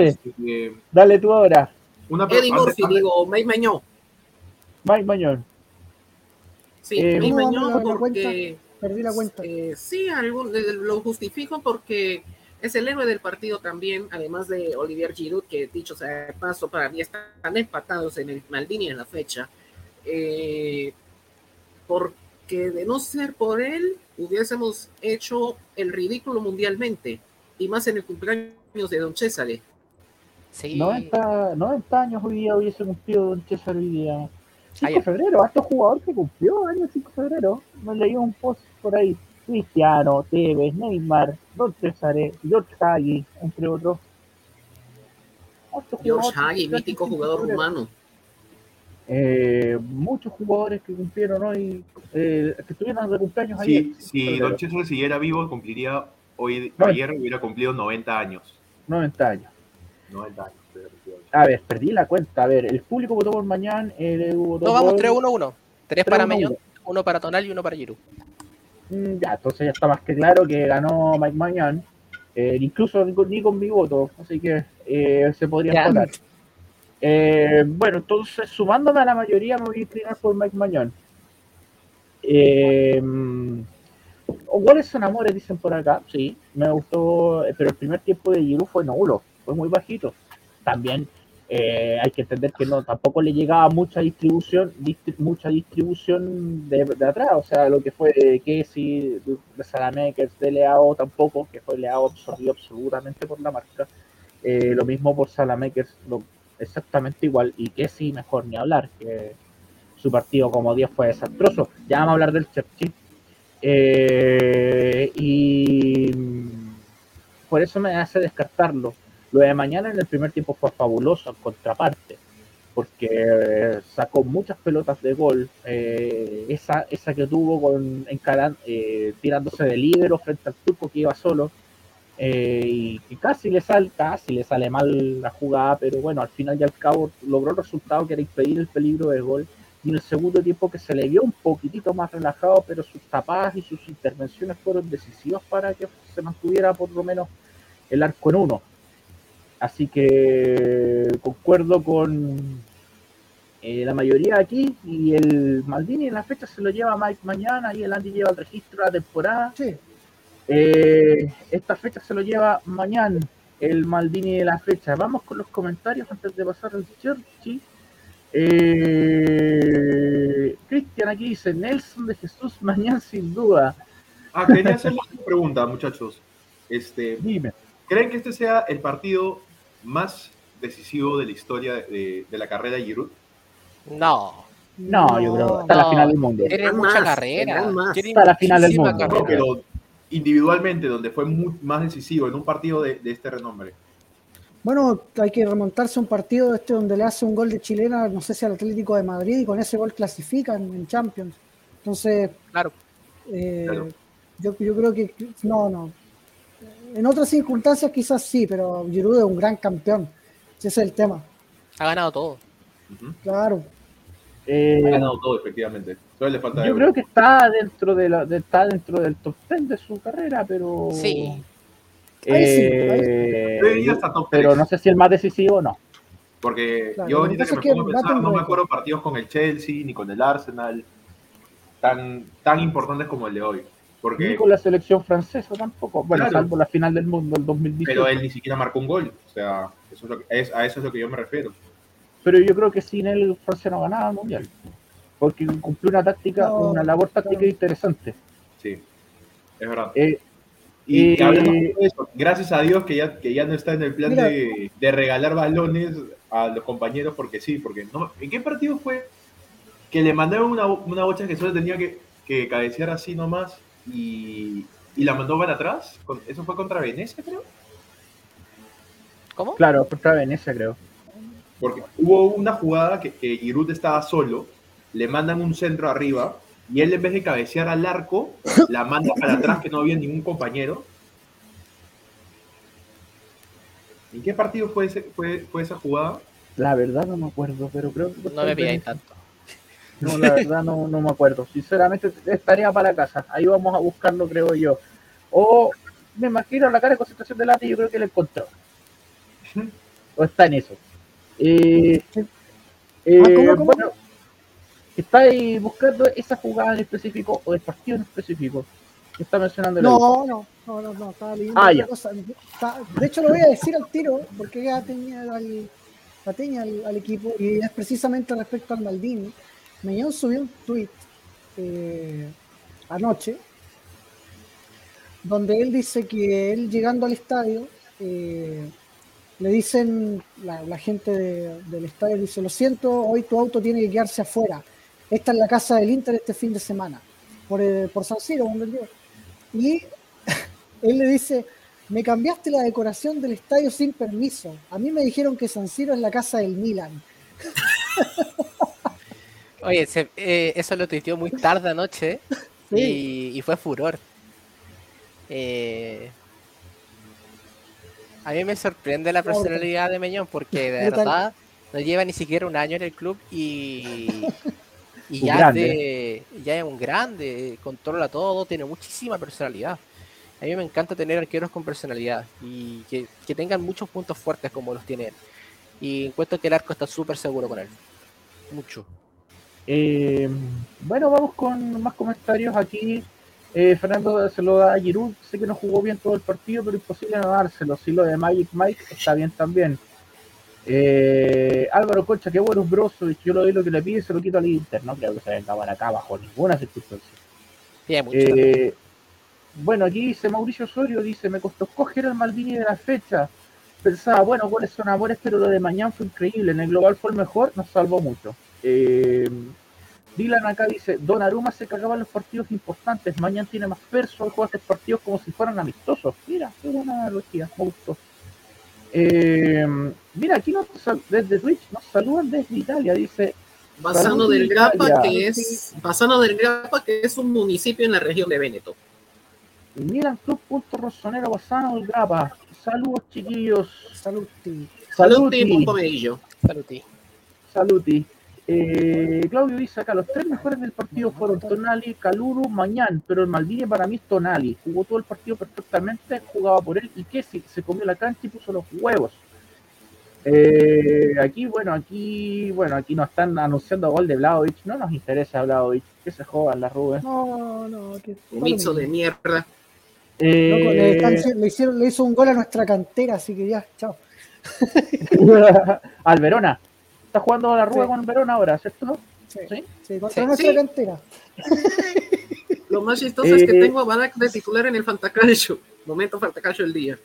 Eh, Dale tú ahora. Una Eddie Murphy, digo, Mike Mañón. Mike Mañón. Sí, eh, Mañón porque... Perdí la cuenta. Eh, sí, algún, lo justifico porque es el héroe del partido también, además de Olivier Giroud, que dicho sea de paso, para mí están empatados en el Maldini en la fecha. Eh, porque de no ser por él, hubiésemos hecho el ridículo mundialmente, y más en el cumpleaños de Don César. Sí. 90, 90 años hoy día hubiese cumplido Don César hoy día. 5 de febrero, hasta jugador que cumplió año 5 de febrero. Me leí un post por ahí. Cristiano, Tevez, Neymar, Don César, George Hagi, entre otros. George Hagi, mítico jugador humano. Eh, muchos jugadores que cumplieron hoy, eh, que estuvieron de cumpleaños sí, ayer. Si Don César siguiera vivo, cumpliría hoy, ayer hubiera cumplido 90 años. 90 años. 90 años. A ver, perdí la cuenta. A ver, el público votó por mañana. El no, vamos 3-1-1. 3 para Meñón, 1 para Tonal y 1 para Giroud. Mm, ya, entonces ya está más que claro que ganó Mike Mañán. Eh, incluso ni con, mi voto. Así que eh, se podría votar. Eh, bueno, entonces sumándome a la mayoría me voy a inclinar por Mike Mañón. Eh, goles son amores, dicen por acá. Sí, me gustó, pero el primer tiempo de Giroud fue nulo, fue muy bajito. También eh, hay que entender que no, tampoco le llegaba mucha distribución, distri- mucha distribución de, de atrás, o sea, lo que fue Kessi, de Salamakers, de Leao tampoco, que fue Leao absorbido absolutamente por la marca. Eh, lo mismo por Salamakers, lo, exactamente igual, y Kessi mejor ni hablar, que su partido como 10 fue desastroso. Ya vamos a hablar del Chelsea. Eh, y por eso me hace descartarlo. Lo de mañana en el primer tiempo fue fabuloso en contraparte, porque eh, sacó muchas pelotas de gol. eh, esa, esa que tuvo con encaran- eh, tirándose de líbero frente al turco que iba solo. Eh, y que casi le sale, casi le sale mal la jugada, pero bueno, al final y al cabo logró el resultado que era impedir el peligro de gol. Y en el segundo tiempo que se le vio un poquitito más relajado, pero sus tapadas y sus intervenciones fueron decisivas para que se mantuviera por lo menos el arco en uno. Así que concuerdo con eh, la mayoría aquí y el Maldini en la fecha se lo lleva Mike mañana y el Andy lleva el registro de la temporada. Sí, Eh, esta fecha se lo lleva mañana el Maldini de la fecha. Vamos con los comentarios antes de pasar al Churchy. Eh, Cristian aquí dice Nelson de Jesús mañana sin duda. Ah, quería hacerles una pregunta, muchachos. Este, Dime. ¿Creen que este sea el partido más decisivo de la historia de, de la carrera de Giroud? No. No, yo creo que hasta la final del mundo. Tiene mucha más, carrera. Tiene Hasta la final del mundo. No, carrera. pero individualmente, donde fue más decisivo en un partido de, de este renombre. Bueno, hay que remontarse a un partido este donde le hace un gol de chilena, no sé si al Atlético de Madrid, y con ese gol clasifican en Champions. Entonces, Claro. eh, Claro. yo, yo creo que no, no. En otras circunstancias quizás sí, pero Giroud es un gran campeón. Ese es el tema. Ha ganado todo. Claro. Eh, Ha ganado todo, efectivamente. Solo le falta yo creo que está dentro de la, de- está dentro del top 10 de su carrera, pero Sí. Ahí sí, Eh, pero no sé si el más decisivo o no. Porque Claro, yo ahorita que me pongo a pensar, no me acuerdo partidos con el Chelsea ni con el Arsenal tan, tan importantes como el de hoy. Porque, Ni con la selección francesa tampoco. Bueno, Claro. salvo la final del mundo el 2018. pero él ni siquiera marcó un gol. O sea, eso es lo que- es- a eso es lo que yo me refiero. Pero yo creo que sin él Francia no ganaba el mundial. Porque cumplió una táctica, No, una labor táctica interesante. Sí, es verdad. Eh, Y Eh, de eso. Gracias a Dios que ya, que ya no está en el plan Mira. de, de regalar balones a los compañeros, porque sí, porque no. ¿En qué partido fue que le mandaron una, una bocha que solo tenía que, que cabecear así nomás y, y la mandó para atrás? Eso fue contra Venecia, creo. ¿Cómo? claro, contra Venecia creo. Porque hubo una jugada que, que Giroud estaba solo, le mandan un centro arriba y él en vez de cabecear al arco, la manda para atrás que no había ningún compañero. ¿En qué partido fue, ese- fue, fue esa jugada? La verdad no me acuerdo, pero creo que No me pilláis tanto. No, la verdad no, no me acuerdo. Sinceramente es tarea para casa. Ahí vamos a buscarlo, creo yo. O me imagino la cara de concentración de Lati, yo creo que lo encontró. O está en eso. Eh, eh, Ah, ¿cómo, cómo? Bueno, está ahí buscando esa jugada en específico o el partido en específico. está mencionando No, no, no, no, no, estaba leyendo Ah, otra cosa. Está- de hecho, lo voy a decir al tiro, porque ya tenía al, atañe al, al equipo, y es precisamente respecto al Maldini. Meñón subió un tweet eh, anoche, donde él dice que él llegando al estadio, eh, le dicen, la, la gente de- del estadio dice, lo siento, hoy tu auto tiene que quedarse afuera. Esta es la casa del Inter este fin de semana, por, eh, por San Siro, donde él vive". Y él le dice, me cambiaste la decoración del estadio sin permiso. A mí me dijeron que San Siro es la casa del Milan. Oye, se- eh, eso lo tuiteó muy tarde anoche Sí. y, y fue furor. Eh, a mí me sorprende la personalidad de Meñón porque de verdad no lleva ni siquiera un año en el club y, y Un ya, de- ya es un grande, controla todo, tiene muchísima personalidad. A mí me encanta tener arqueros con personalidad y que, que tengan muchos puntos fuertes como los tiene él. Y encuentro que el arco está súper seguro con él. Mucho. Eh, bueno, vamos con más comentarios aquí. Eh, Fernando se lo da a Giroud. Sé que no jugó bien todo el partido, pero imposible no dárselo. Si lo de Magic Mike está bien también. Eh, Álvaro Concha, qué bueno Brozovic, yo lo doy lo que le pide, se lo quito al Inter, no creo que se venga para acá bajo ninguna circunstancia. Mucho. Eh, bueno, aquí dice Mauricio Osorio, dice, me costó coger el Maldini de la fecha. Pensaba, bueno, goles son amores, pero lo de mañana fue increíble. En el global fue el mejor, nos salvó mucho. Eh, Dylan acá dice, Don Aruma se cagaba en los partidos importantes. Mañana tiene más perso, juega estos partidos como si fueran amistosos. Mira, qué buena analogía, me gustó. Eh, mira, aquí nos, desde Twitch nos saludan desde Italia, dice Bassano del Grappa, Italia. que es Bassano del Grappa, que es un municipio en la región de Véneto. Milan Club punto Rossonero Bassano del Grapa. Saludos chiquillos. Saluti. Saluti, Saluti. Saluti. Saluti. Eh, Claudio dice acá, los tres mejores del partido fueron Tonali, Caluru, Mañán, pero el Maldini para mí es Tonali. Jugó todo el partido perfectamente, jugaba por él y que se, se comió la cancha y puso los huevos. Eh, aquí, bueno, aquí, bueno, aquí nos están anunciando gol de Vlaovic. No nos interesa Vlaovic, que se jodan las Rubén. No, no, que Mixo de mierda. Loco, le, Eh, están- le hicieron, le hizo un gol a nuestra cantera, así que ya, chao. al Verona. Está jugando la Rubén Sí. con Verona ahora, ¿cierto? Sí, Sí. sí, contra Sí. nuestra Sí. cantera. Lo más chistoso es que Eh, tengo a de titular en el Fantacalcio. Momento Fantacalcio del día.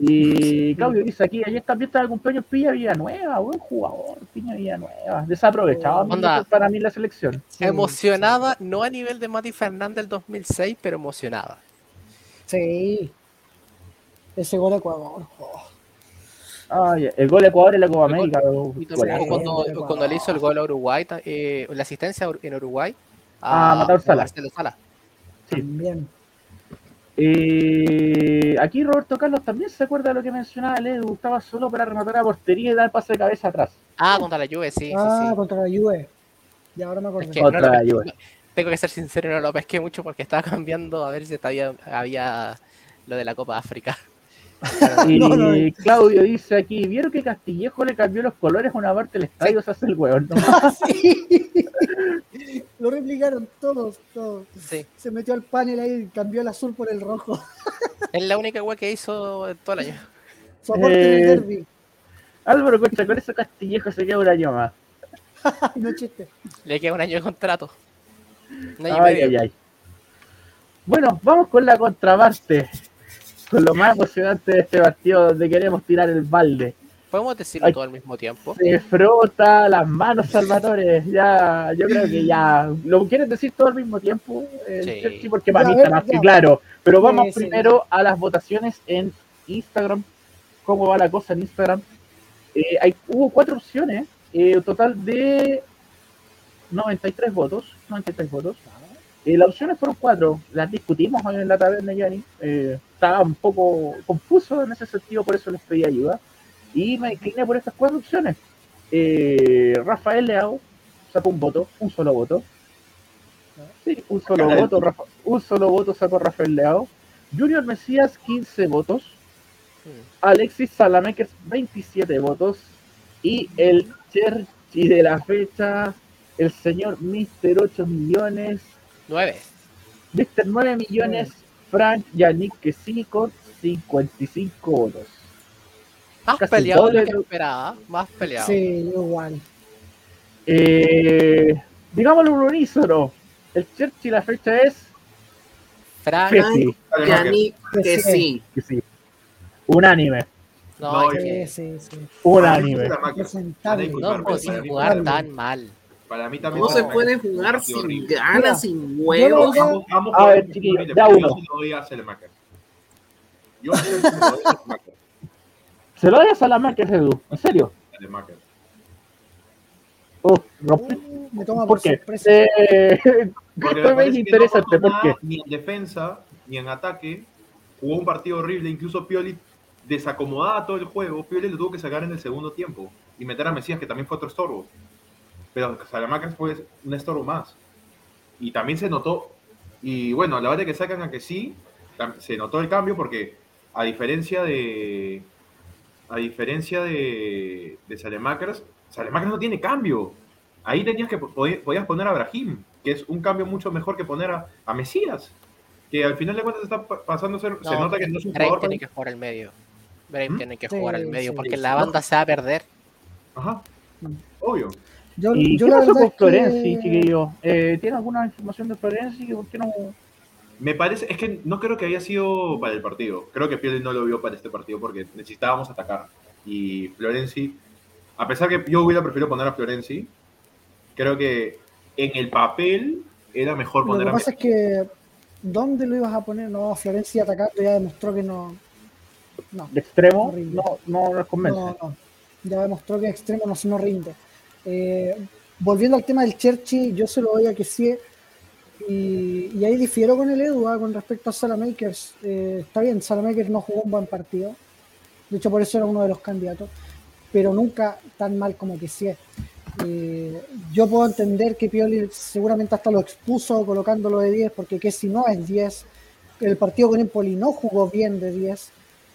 Y Claudio dice aquí, ayer también estaba el cumpleaños Piña Villanueva, buen jugador, Piña Villanueva. Desaprovechado Onda. para mí la selección. Sí, emocionada, no a nivel de Mati Fernández del 2006, pero emocionada. Sí. Ese gol a Ecuador. oh. Ay, el gol de Ecuador en la Copa El gol- América. Y también cuando, cuando le hizo el gol a Uruguay, eh, la asistencia en Uruguay Ah, Matador Sala. Marcelo Sala. Sí. También. Eh, aquí Roberto Carlos también se acuerda de lo que mencionaba el Edu, estaba solo para rematar a portería y dar pase de cabeza atrás. Ah, contra la Juve, sí, ah, sí, sí. contra la Juve. Y ahora me acordé. Es que Contra no la pesqué- Juve. no- tengo que ser sincero, no lo pesqué mucho porque estaba cambiando a ver si todavía había lo de la Copa África. Y No, no. Claudio dice aquí, ¿vieron que Castillejo le cambió los colores a una parte del estadio? Se hace el hueón, ¿no? Sí. Lo replicaron todos, todos. Sí, Se metió al panel ahí y cambió el azul por el rojo. es la única wea que hizo en todo el año. Su aporte en Eh, el derby. Álvaro Concha, con eso Castillejo se queda un año más. No chiste. Le queda un año de contrato. Un año y Ay, medio. ay, ay. Bueno, vamos con la contraparte. Con lo más emocionante de este partido donde queremos tirar el balde. Podemos decirlo Ay. todo al mismo tiempo. Se frota las manos Salvatore. Ya, yo creo que ya. ¿Lo quieres decir todo al mismo tiempo? Eh, Sí. Chelsea? porque para Ya, mí está más que claro. Pero vamos Sí, sí. primero a las votaciones en Instagram. ¿Cómo va la cosa en Instagram? Eh, hay, hubo cuatro opciones. eh, un total de 93 votos. 93 votos. Las opciones fueron cuatro, las discutimos hoy en la taberna, Yanni. Eh, estaba un poco confuso en ese sentido, por eso les pedí ayuda. Y me incliné por estas cuatro opciones. Eh, Rafael Leao sacó un voto, un solo voto. Sí, un solo voto, Rafa- un solo voto sacó Rafael Leao. Junior Mesías, 15 votos. Alexis Salamakers, 27 votos. Y el Cherchi de la fecha, el señor Mister 8 millones, Nueve. Mister 9 millones, Frank Yannick que sí con 55 votos. Más Casi peleado de lo que esperaba. Más peleado. Sí, igual. Eh, digámoslo un unísono. El Cherchi la fecha es Frank, que sí, Yannick, que Que sí. que sí. Unánime, no, No, que sí, sí. unánime. No Para puedo mí jugar tan mal. Para mí también No se puede jugar sin ganas, sin huevos. ambos A ver, chiquillos, uno. Yo sí lo doy a Salamakers. Yo sí lo doy a Salamakers. Se lo doy a Salamakers, Edu. ¿En serio? Salamakers. Uf, rompí- Uh, me toma ¿Por qué? sorpresa. Eh, Porque me es interesante, no Ni en defensa, ni en ataque. Jugó un partido horrible. Incluso Pioli desacomodaba todo el juego. Pioli lo tuvo que sacar en el segundo tiempo. Y meter a Mesías, que también fue otro estorbo. Pero Salamakers fue un estorbo más. Y también se notó. Y bueno, a la hora de que sacan a que sí, se notó el cambio porque a diferencia de. A diferencia de, de Salamakers no tiene cambio. Ahí tenías que pod- podías poner a Brahim, que es un cambio mucho mejor que poner a, a Mesías, que al final de cuentas está pa- pasando a ser. se No, nota que no es un jugador. tiene que jugar al medio. Brave ¿Mm? tiene que Sí, jugar al medio sí, porque sí. la banda se va a perder. Ajá. Obvio. Yo, ¿Y yo qué la pasó verdad con es que- Florenzi, chiquillo? Eh, ¿Tiene alguna información de Florenzi? ¿Por qué no? Me parece, es que no creo que haya sido para el partido. Creo que Pioli no lo vio para este partido porque necesitábamos atacar. Y Florenzi, a pesar que yo hubiera preferido poner a Florenzi, creo que en el papel era mejor Lo poner que a pasa es que, ¿dónde lo ibas a poner? No, Florencia atacando ya demostró que no. No, ¿De extremo? No, no convence. no, no. Ya demostró que extremo no, no rinde. Eh, volviendo al tema del Cherchi, yo se lo doy a que sí. Y, y ahí difiero con el Edu ah, con respecto a Salamakers. Eh, está bien, Salamakers no jugó un buen partido. De hecho, por eso era uno de los candidatos. Pero nunca tan mal como que sí. Eh, yo puedo entender que Pioli seguramente hasta lo expuso colocándolo de 10, porque que si no es 10, el partido con Empoli no jugó bien de 10,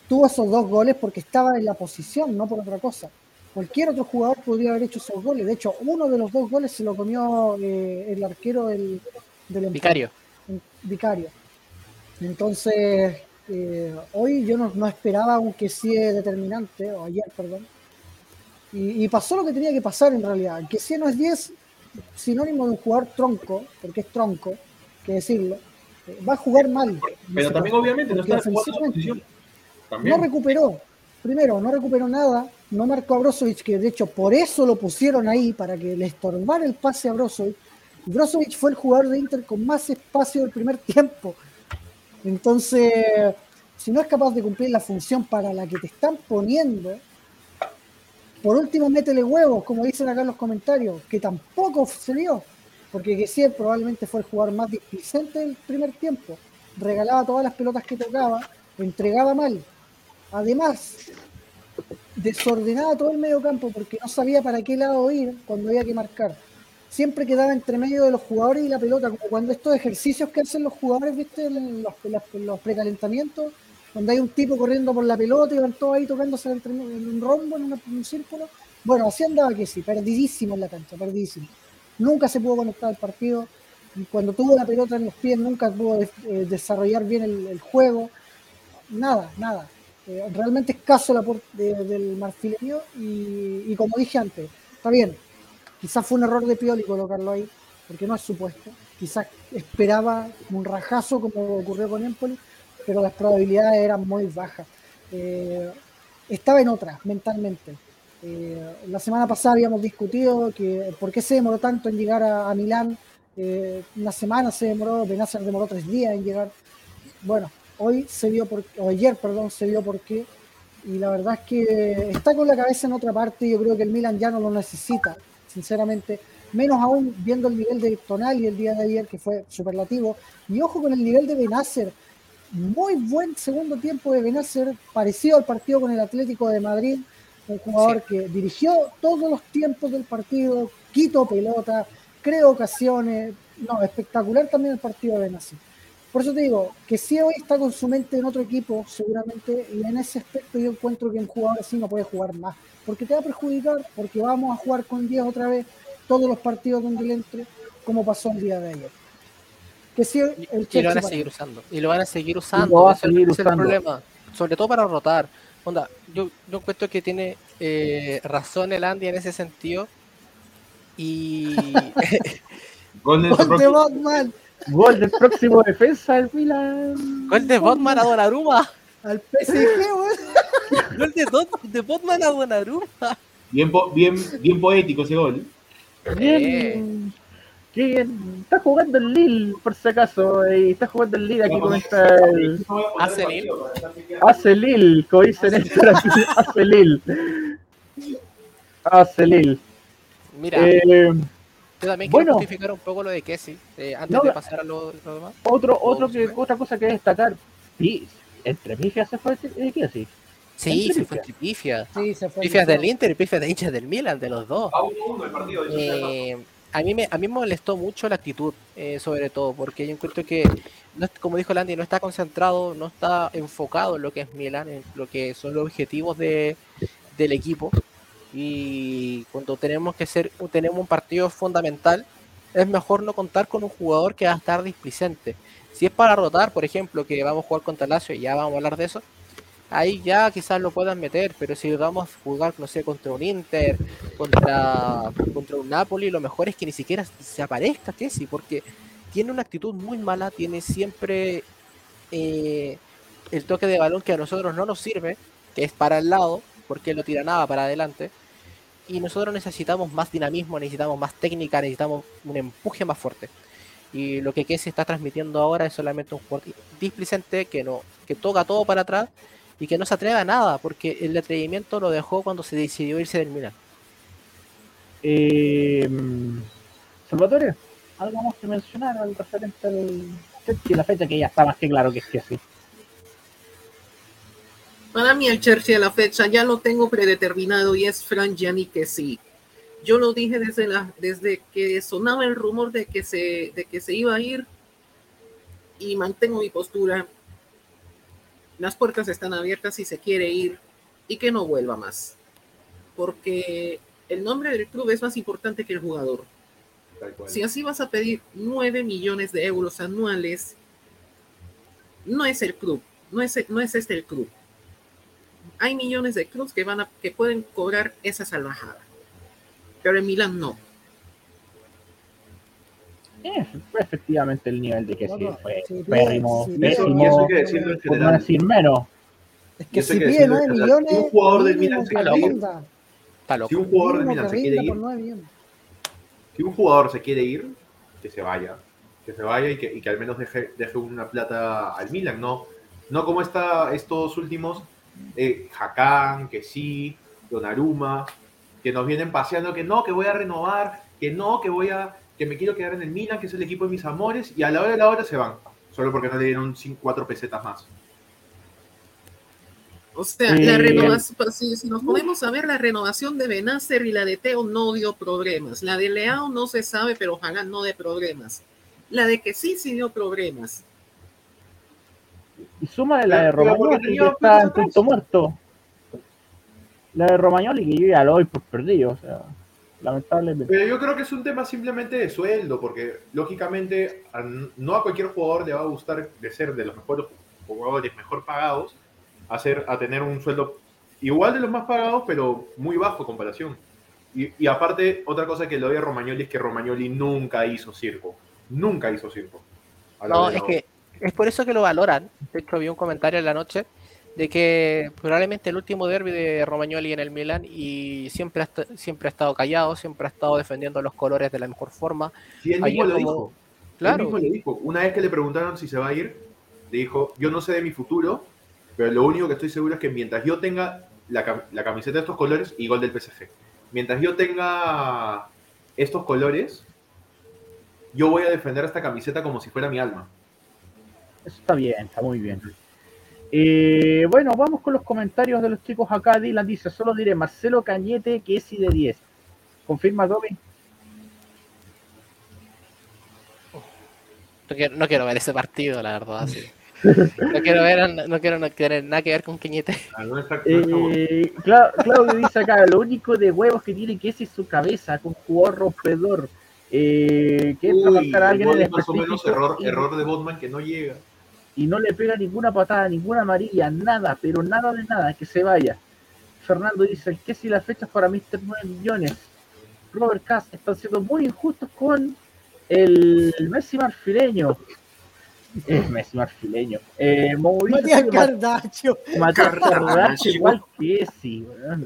tuvo esos dos goles porque estaba en la posición, no por otra cosa. Cualquier otro jugador podría haber hecho esos goles. De hecho, uno de los dos goles se lo comió eh, el arquero del, del Vicario. Vicario. Entonces, eh, hoy yo no, no esperaba un que sí determinante, o ayer, perdón. Y, y pasó lo que tenía que pasar en realidad. El que sí no es 10, sinónimo de un jugador tronco, porque es tronco, que decirlo, eh, va a jugar mal. Pero también obviamente no está jugando la posición. no También. recuperó. Primero, no recuperó nada, no marcó a Brozovic, que de hecho por eso lo pusieron ahí, para que le estorbara el pase a Brozovic. Brozovic fue el jugador de Inter con más espacio del primer tiempo. Entonces, si no es capaz de cumplir la función para la que te están poniendo, por último métele huevos, como dicen acá en los comentarios, que tampoco se dio, porque que sí, probablemente fue el jugador más displicente del primer tiempo. Regalaba todas las pelotas que tocaba, entregaba mal. Además, desordenaba todo el medio campo porque no sabía para qué lado ir cuando había que marcar. Siempre quedaba entre medio de los jugadores y la pelota, como cuando estos ejercicios que hacen los jugadores, viste, los, los- los precalentamientos, donde hay un tipo corriendo por la pelota y van todos ahí tocándose en un rombo, en, un círculo. Bueno, así andaba que sí, perdidísimo en la cancha, perdidísimo. Nunca se pudo conectar al partido. Cuando tuvo la pelota en los pies, nunca pudo eh, desarrollar bien el juego. Nada, nada. Eh, realmente escaso el aporte de- del marfileño. Y, como dije antes, está bien. Quizás fue un error de Pioli colocarlo ahí, porque no es su puesto. Quizás esperaba un rajazo como ocurrió con Empoli, pero las probabilidades eran muy bajas. Eh, estaba en otra mentalmente. Eh, la semana pasada habíamos discutido que por qué se demoró tanto en llegar a, Milán. Una semana se demoró, Benacer demoró tres días en llegar. Bueno, hoy se vio por, o ayer, perdón, se vio por qué. Y la verdad es que está con la cabeza en otra parte. Yo creo que el Milan ya no lo necesita, sinceramente. Menos aún viendo el nivel de Tonali el día de ayer, que fue superlativo. Y ojo con el nivel de Benacer. Muy buen segundo tiempo de Benacer, parecido al partido con el Atlético de Madrid. Un jugador que dirigió todos los tiempos del partido, quitó pelota, creó ocasiones. No, espectacular también el partido de Benacer. Por eso te digo, que si hoy está con su mente en otro equipo, seguramente, y en ese aspecto yo encuentro que un jugador así no puede jugar más, porque te va a perjudicar, porque vamos a jugar con 10 otra vez todos los partidos donde él entre, como pasó el día de ayer. Que si el Y, y lo van a para- seguir usando. Y lo van a seguir usando. va a ese es- seguir ese es el problema. Sobre todo para rotar. Onda, yo, yo encuentro que tiene eh, razón el Andy en ese sentido. Y Gol de su Gol del próximo defensa del Milan. gol de Botman a Donnarumma. al PSG, weón. Gol de, Botman a Donnarumma. Bien, bien, bien poético ese gol. Bien. Qué bien. Está jugando el Lille, por si acaso. y está jugando el Lille aquí con esta. el- Hace Lille. Hace Lille, como dicen esto aquí. Hace Lille. Hace Lille. Mira, Eh, yo también bueno. quiero justificar un poco lo de Kessie. eh, antes No, de pasar a lo, lo demás. otro, otro que, otra cosa que destacar. Sí, entre pifias se fue eh, ¿qué así? Sí, se fue entre pifias. Sí, se fue. Pifias del Inter y pifias de hinchas del Milan, de los dos. A 1-1 el partido. Eh, a mí me a mí me molestó mucho la actitud, eh, sobre todo, porque yo encuentro que, no, es- como dijo Landy, no está concentrado, no está enfocado en lo que es Milan, en lo que son los objetivos de, del equipo. Y cuando tenemos que ser, tenemos un partido fundamental, es mejor no contar con un jugador que va a estar displicente. Si es para rotar, por ejemplo, que vamos a jugar contra Lazio, y ya vamos a hablar de eso, ahí ya quizás lo puedan meter, pero si vamos a jugar, no sé, contra un Inter, contra, contra un Napoli, lo mejor es que ni siquiera se aparezca Kessi, porque tiene una actitud muy mala, tiene siempre eh, el toque de balón que a nosotros no nos sirve, que es para el lado, porque él lo tira nada para adelante. Y nosotros necesitamos más dinamismo, necesitamos más técnica, necesitamos un empuje más fuerte. Y lo que Kessi está transmitiendo ahora es solamente un jugador displicente que no, que toca todo para atrás y que no se atreve a nada, porque el atrevimiento lo dejó cuando se decidió irse del Milan. Eh, Salvatore, algo más que mencionar al referente al la fecha que ya está más que claro que es que sí. Para mí el Chelsea de la fecha ya lo tengo predeterminado y es Fran Gianni que sí. Yo lo dije desde, la, desde que sonaba el rumor de que, se, de que se iba a ir y mantengo mi postura. Las puertas están abiertas si se quiere ir y que no vuelva más. Porque el nombre del club es más importante que el jugador. Si así vas a pedir 9 millones de euros anuales, no es el club, no es, no es este el club. Hay millones de clubes que, van a, que pueden cobrar esa salvajada, pero en Milán no. Eh, efectivamente el nivel de que sí Bueno, fue sí, pérrimo, sí, Y eso, pésimo, y eso hay que decirlo en por no general. decir menos. Es que si pide decirlo, 9 o sea, millones, si un jugador del Milan se quiere ir. Si un jugador del Milan que se quiere ir, por 9 millones. si un jugador se quiere ir, que se vaya. Que se vaya y que, y que al menos deje, deje una plata al Milan, no, no como está estos últimos eh, Hakan, que sí, Donnarumma, que nos vienen paseando que no, que voy a renovar, que no, que voy a, que me quiero quedar en el Milan, que es el equipo de mis amores, y a la hora de la hora se van, solo porque no le dieron 4 pesetas más. O sea, Eh, la renovación, pues, si, si nos ponemos a ver la renovación de Benacer y la de Teo no dio problemas. La de Leao no se sabe, pero Hagan no de problemas. La de que sí, sí dio problemas. Y súmale la de pero porque Romagnoli, que está en punto muerto. La de Romagnoli, que yo ya lo doy por perdido, o sea, lamentablemente. Pero yo creo que es un tema simplemente de sueldo, porque lógicamente a- no a cualquier jugador le va a gustar de ser de los mejores jugadores mejor pagados a, ser, a tener un sueldo igual de los más pagados, pero muy bajo en comparación. Y, y aparte, otra cosa que le doy a Romagnoli es que Romagnoli nunca hizo circo. Nunca hizo circo. A la No, de es la que es por eso que lo valoran. De hecho, vi un comentario en la noche de que probablemente el último derby de Romagnoli en el Milan y siempre ha, siempre ha estado callado, siempre ha estado defendiendo los colores de la mejor forma. Sí, él mismo lo como- dijo. Él Claro, mismo lo dijo. Una vez que le preguntaron si se va a ir, le dijo, yo no sé de mi futuro, pero lo único que estoy seguro es que mientras yo tenga la, cam- la camiseta de estos colores, igual del PSG, mientras yo tenga estos colores, yo voy a defender esta camiseta como si fuera mi alma. Eso está bien, está muy bien. Eh, bueno, vamos con los comentarios de los chicos acá. Dylan dice, solo diré Marcelo Cañete, que es y de 10. ¿Confirma, Toby? no quiero, no quiero ver ese partido, la verdad. así. No quiero ver, no quiero no tener nada que ver con Quiñete. Ah. Eh, Cla- Claudio dice acá, lo único de huevos que tiene que es su cabeza, con jugador rompedor. Eh, que entra a Uy, marcar a alguien en gol más o menos error, y- error de Botman que no llega. Y no le pega ninguna patada, ninguna amarilla, nada, pero nada de nada, que se vaya. Fernando dice que si las fechas para Mr. 9 millones. Robert Cass están siendo muy injustos con el Messi marfileño. Es Messi marfileño. Eh, Mauricio Matías Silva, Cardaccio. Matías. Cardacio, igual que ese, weón.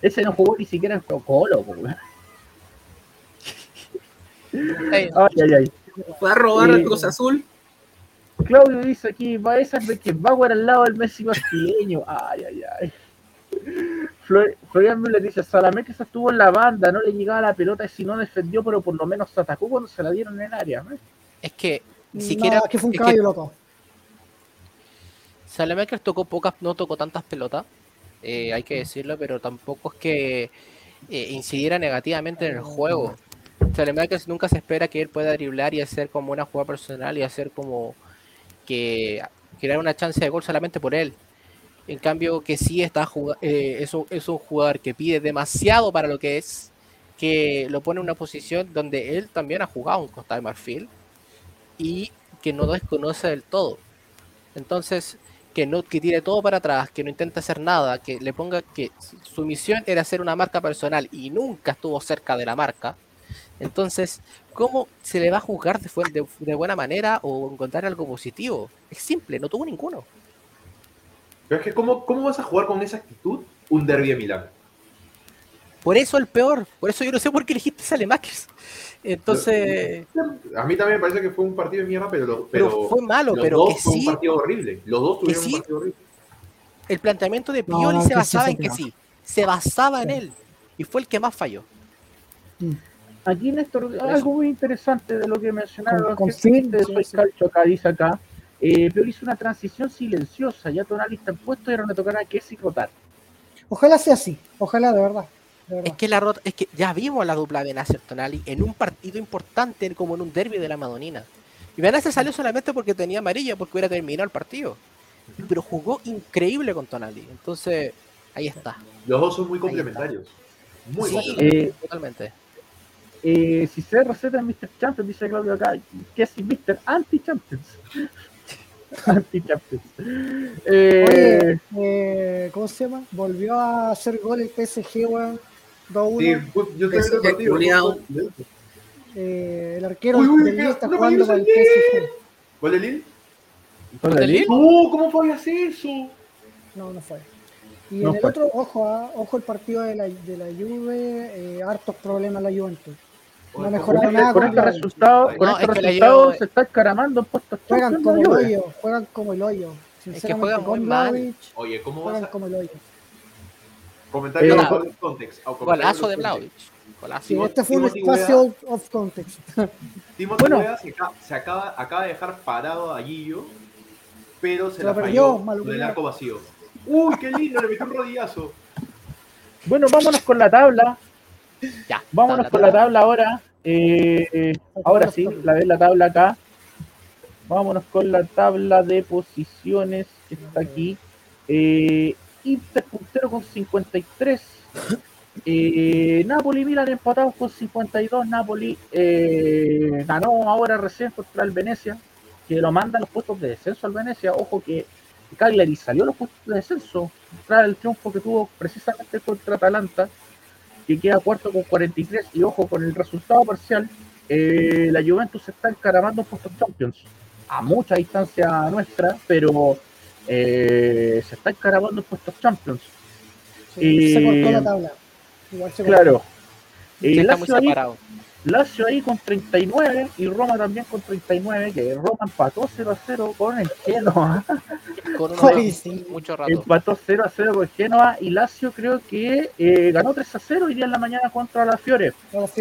Ese no jugó ni siquiera en Colo, weón. Ay, ay, ay. Fue a robar Eh, al Cruz Azul. Claudio dice aquí, va esa de que Bauer al lado del Messi brasileño. Ay, ay, ay. Flor- Florian Müller dice, Salamé que se estuvo en la banda, no le llegaba la pelota y si no defendió, pero por lo menos se atacó cuando se la dieron en el área. ¿no? es que ni No, siquiera. es que fue un caballo loco. Salemaker tocó pocas, no tocó tantas pelotas, eh, hay que decirlo, pero tampoco es que eh, incidiera negativamente en el juego. Salemaker nunca se espera que él pueda driblar y hacer como una jugada personal y hacer como que crear una chance de gol solamente por él. En cambio, que sí está eh, es, un, un jugador que pide demasiado para lo que es, que lo pone en una posición donde él también ha jugado en Costa de Marfil y que no desconoce del todo. Entonces, que no que tire todo para atrás, que no intente hacer nada, que le ponga que su misión era hacer una marca personal y nunca estuvo cerca de la marca. Entonces, ¿cómo se le va a juzgar de, de- de buena manera o encontrar algo positivo? Es simple, no tuvo ninguno. Pero es que, ¿cómo, ¿cómo vas a jugar con esa actitud un derby de Milán? Por eso el peor, por eso yo no sé por qué elegiste Salemakers. Entonces, A mí también me parece que fue un partido de mierda, pero, lo- pero, pero fue malo, los pero dos que fue un sí, partido horrible. Los dos tuvieron sí. un partido horrible. el planteamiento de Pioli no, se basaba en que sí, se basaba en él y fue el que más falló. Aquí, Néstor, algo muy interesante de lo que mencionaron Con- los con jefes de sí, Soy sí. Calcio acá, dice acá. Eh, Pioli hizo una transición silenciosa, ya Tonali está en puesto y ahora le tocará a Kessi rotar. Ojalá sea así, ojalá de verdad. de Es que la rota, es que ya vimos la dupla Benacer Tonali en un partido importante como en un derby de la Madonina. Y Benacer salió solamente porque tenía amarilla, porque hubiera terminado el partido. Pero jugó increíble con Tonali. Entonces, ahí está. Los dos son muy complementarios. Muy Sí. complementarios. Eh, Totalmente. Eh, si se receta en Mr. Champions, dice Claudio acá, Kessi Mr. Anti-Champions. Anti-Champions. Eh, Oye, eh, ¿cómo se llama? Volvió a hacer gol el PSG, weón. 2-1. Sí, pues, yo Ese partido. Eh, el arquero Uy, uy, del qué- Lille está jugando para el PSG. ¿Cuál de Lille? ¿Con el Lille? No, ¿cómo fallas eso? No, no fue. Y No en el fue. otro, ojo, ah, ojo el partido de la, de la Juve, eh, hartos problemas la Juventus. No mejoraron Con nada este, con con este resultado, No, con es este que resultado se está escaramando en puestos Juegan como el hoyo, juegan como el hoyo. Sinceramente, juegan muy con mal. Oye, ¿cómo vas juegan a como el hoyo. comentario Eh, of context? Golazo de. Golazo. Sí, este fue un espacio out of context. Timothy Bueno. Se, acaba, se acaba, acaba de dejar parado a Guillo, pero se, Se la perdió, falló malo con el culiao. arco vacío. Uy, qué lindo, le metió un rodillazo. Bueno, vámonos con la tabla. Ya. Vámonos con la tabla. ahora. Eh, ahora sí, la ves la tabla acá. Vámonos con la tabla de posiciones que está aquí. Eh, Inter puntero con 53. Eh, Napoli Milan empatados con 52. Napoli eh, ganó ahora recién contra el Venecia, que lo manda a los puestos de descenso al Venecia. Ojo que Cagliari salió a los puestos de descenso tras el triunfo que tuvo precisamente contra Atalanta, que queda cuarto con 43. Y ojo con el resultado parcial, eh, la Juventus se está encaramando en puestos Champions a mucha distancia nuestra, pero eh, se está encaramando en puestos Champions. Sí, se cortó la tabla. Igual se cortó. Claro. Eh, está muy Lazio, ahí, separado. Lazio ahí con 39 y Roma también con 39, que Roma empató 0 a 0 con el Genoa. Con mucho rato. Empató 0 a 0 con Genoa y Lazio creo que eh, ganó 3 a 0 hoy día en la mañana contra la Fiore.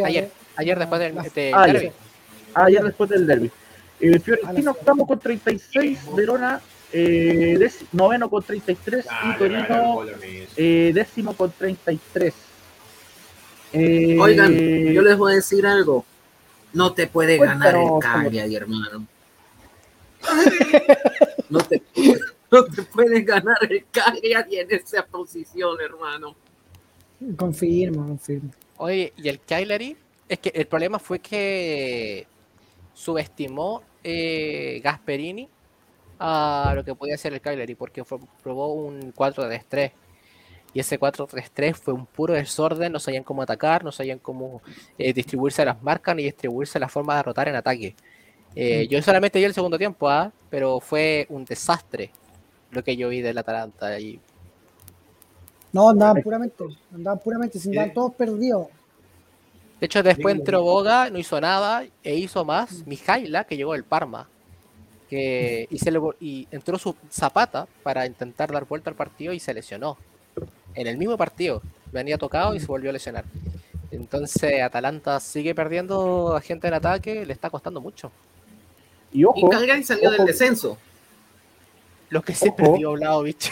Ayer, ayer después del La- de Ah, derbi. ya. Ayer después del derby. Eh, la octavo con 36, Verona eh, noveno con 33 Ah, y Torino eh, décimo con 33. Eh, Oigan, yo les voy a decir algo. No te puede ganar el Cagliari, hermano. No te, no te puede ganar el Cagliari en esa posición, hermano. Confirmo, confirmo. Oye, y el Cagliari, es que el problema fue que subestimó eh, Gasperini a lo que podía hacer el Cagliari, porque fue- probó un 4-3-3. Y ese 4-3-3 fue un puro desorden, no sabían cómo atacar, no sabían cómo eh, distribuirse las marcas ni distribuirse la forma de rotar en ataque. Eh, yo solamente vi el segundo tiempo, ¿ah? pero fue un desastre lo que yo vi del Atalanta. Y No, andaban puramente, andaban puramente, sin andaban Eh. todos perdidos. De hecho, después entró Boga, no hizo nada, e hizo más Mijaila, que llegó del Parma. Que, y, se le, y entró su Zapata para intentar dar vuelta al partido y se lesionó. En el mismo partido. Venía tocado y se volvió a lesionar. Entonces, Atalanta sigue perdiendo a gente en ataque, le está costando mucho. y Y ojo, Cagliari salió ojo. del descenso. Lo que se Ojo. perdió Vlahovic.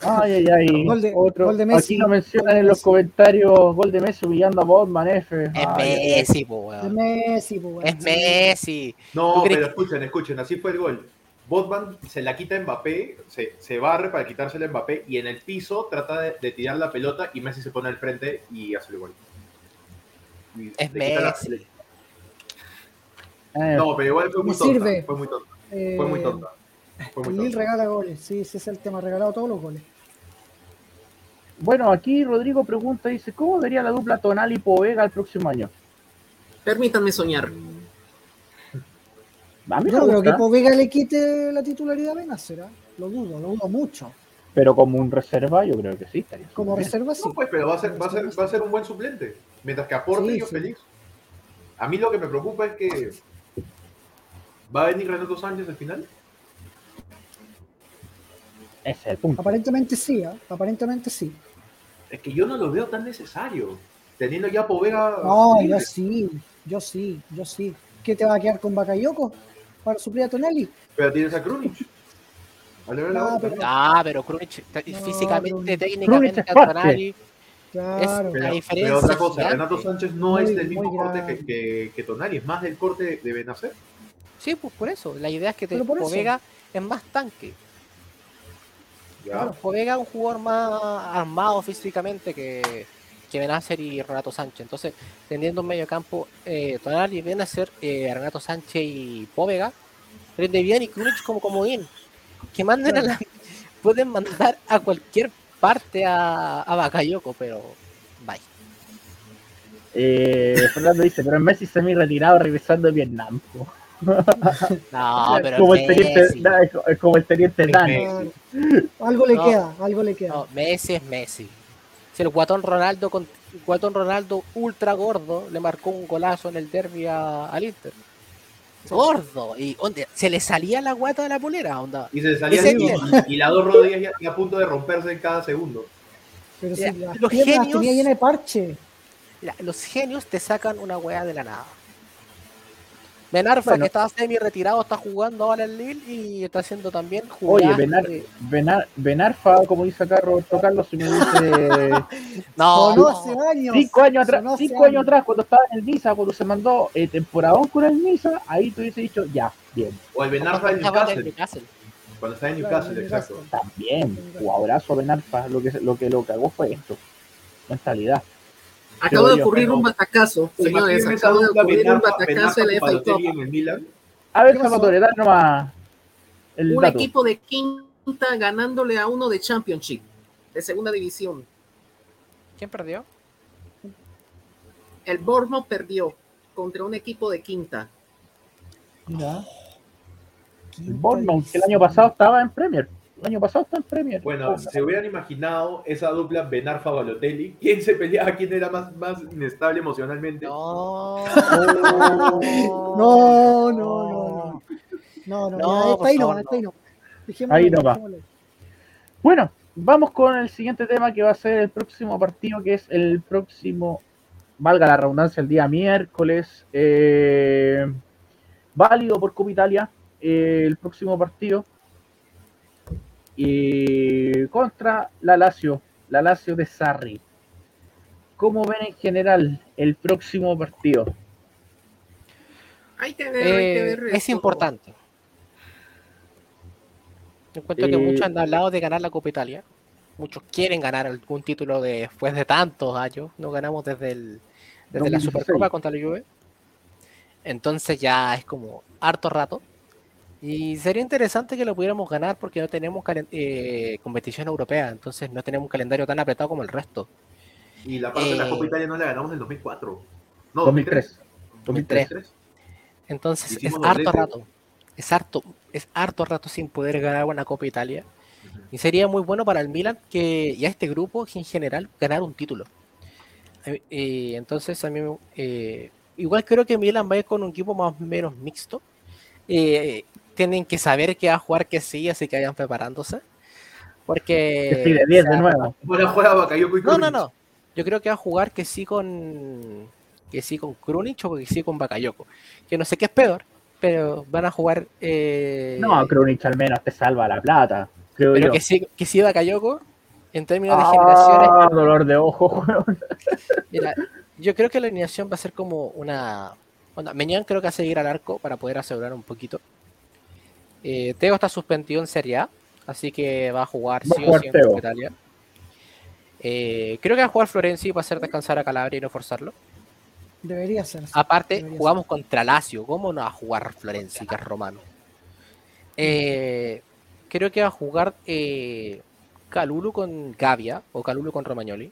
ay, ay, ay, Gol de- otro. gol de Messi. Aquí nos mencionan en los comentarios gol de Messi humillando a Botman F. Es Ay. Messi, po, Es weón. Messi, pues, weón. Es Messi. No, ¿Tú crees pero escuchen, escuchen, así fue el gol. Botman se la quita a Mbappé, se, se barre para quitársela a Mbappé y en el piso trata de, de tirar la pelota y Messi se pone al frente y hace el gol. Y Es la- Messi. Eh, No, pero igual fue muy tonta. sirve. Fue muy tonta. Eh, Fue muy tonta. Fue muy regala goles, sí, ese es el tema, regalado todos los goles. Bueno, aquí Rodrigo pregunta, dice, ¿cómo vería la dupla Tonal y Povega el próximo año? Permítanme soñar. A mí Yo creo que Povega le quite la titularidad a Benacer, ¿ah? lo dudo, lo dudo mucho. pero como un reserva yo creo que sí estaría Como bien. reserva sí. No, pues, pero va a ser, va a ser, va a ser un buen suplente. Mientras que aporte, Sí, yo sí. feliz. A mí lo que me preocupa es que va a venir Renato Sánchez al final. Ese es el punto. Aparentemente sí, ¿ah? aparentemente sí. Es que yo no lo veo tan necesario. Teniendo ya Povega. No, libre. yo sí, yo sí, yo sí. ¿Qué te va a quedar con Bakayoko para suplir a Tonelli? Pero tienes a Krunic. A Ah, otra. pero- Ah, pero Krunic, te- No, físicamente, técnicamente, Krunic es fuerte. Tonali, Claro. Pero, La pero diferencia otra cosa, gigante. Renato Sánchez no Muy- es del mismo corte que, que, que Tonali, es más del corte de Benacer. Sí, pues por eso. La idea es que te, Pero. Povega es más tanque. Ya. Povega es un jugador más armado físicamente que, que Benacer y Renato Sánchez. Entonces, teniendo un medio campo, eh, Tonali, Benacer, eh, Renato Sánchez y Povega, rinde bien y Krunic como comodín. Que manden a la... Pueden mandar a cualquier parte a, a Bakayoko, pero... Bye. Eh, Fernando dice, pero Messi semi retirado regresando de Vietnam. po. No, pero como el teniente, Messi. da, es co- es como el teniente Dan. Algo le No. queda, algo le queda. No, Messi es Messi. Si el guatón Ronaldo con el guatón Ronaldo ultra gordo le marcó un golazo en el derby a- al Inter. Gordo. Y onda, se le salía la guata de la polera, onda. Y se salía Ese y, y- y las dos rodillas ya, ya a punto de romperse en cada segundo. Pero si las los genios- tenía llena de parche. Mira, los genios te sacan una weá de la nada. Ben Arfa, Bueno. que estaba semi retirado, está jugando ahora en Lille y está haciendo también Oye, jugadas Benar, de- Benar, Benarfa, como dice acá Roberto Carlos, si me dice No, no, hace años. cinco años atrás, cinco años atrás, cuando estaba en el Niza, cuando se mandó eh, temporadón con el Niza, ahí tú hubiese dicho, ya, bien, O el Benarfa en estaba Newcastle. Cuando está en Newcastle, exacto. También, jugadorazo Benarfa, lo que, lo que lo cagó fue esto, mentalidad. Acaba de ocurrir un batacazo, señores. Acaba de ocurrir un batacazo en la FA Cup. A ver. Salvatore, da nomás el Un dato. equipo de quinta ganándole a uno de Championship, de segunda división. ¿Quién perdió? El Bournemouth perdió contra un equipo de quinta. Mira. El Bournemouth, que el año pasado estaba en Premier. El año pasado está en Premier. Bueno, Oh, se hubieran imaginado esa dupla Benarfa Balotelli. ¿Quién se peleaba? ¿Quién era más, más inestable emocionalmente? No. No, no, no, no. No, no, está ahí no, favor, está ahí no. Dejémoslo, Ahí no va. dejémoslo. Bueno, vamos con el siguiente tema que va a ser el próximo partido, que es el próximo, valga la redundancia, el día miércoles, eh, válido por Copa Italia, eh, el próximo partido, y contra la Lazio, la Lazio de Sarri. ¿Cómo ven en general el próximo partido? Hay que ver, hay que Eh, ver. es importante. Encuentro que Eh, muchos han hablado de ganar la Copa Italia. Muchos quieren ganar algún título de- después de tantos años. No ganamos desde, el, desde la 2016. Supercopa contra la Juve. Entonces ya es como harto rato. Y sería interesante que lo pudiéramos ganar porque no tenemos eh, competición europea. Entonces no tenemos un calendario tan apretado como el resto. Y la parte de la Eh, Copa Italia no la ganamos en el 2004. No, 2003. 2003. 2003. Entonces Hicimos es harto rato. Es harto, es harto rato sin poder ganar una Copa Italia. Y sería muy bueno para el Milan que, y a este grupo en general ganar un título. Eh, entonces a mí me- eh, igual creo que Milan va a ir con un equipo más o menos mixto. Eh, tienen que saber que va a jugar que sí, así que vayan preparándose. Porque Que sí, de 10 o sea, de nuevo. Juega no, no, no. Yo creo que va a jugar que sí con que sí con Krunic o que sí con Bakayoko. Que no sé qué es peor, pero van a jugar eh, No, Krunic al menos te salva la plata, creo pero yo. que sí que sí Bakayoko en términos de generaciones. Ah, dolor de ojo. Mira, yo creo que la alineación va a ser como una onda, Meñán creo que va a seguir al arco para poder asegurar un poquito. Eh, Teo está suspendido en Serie A, así que va a jugar Va a sí o jugar sí en Teo. Italia. Eh, creo que va a jugar Florenzi para hacer descansar a Calabria y no forzarlo. Debería ser. Aparte, Debería jugamos contra Lazio. ¿Cómo no va a jugar Florenzi, que es romano? Eh, creo que va a jugar eh, Calulu con Gavia o Calulu con Romagnoli.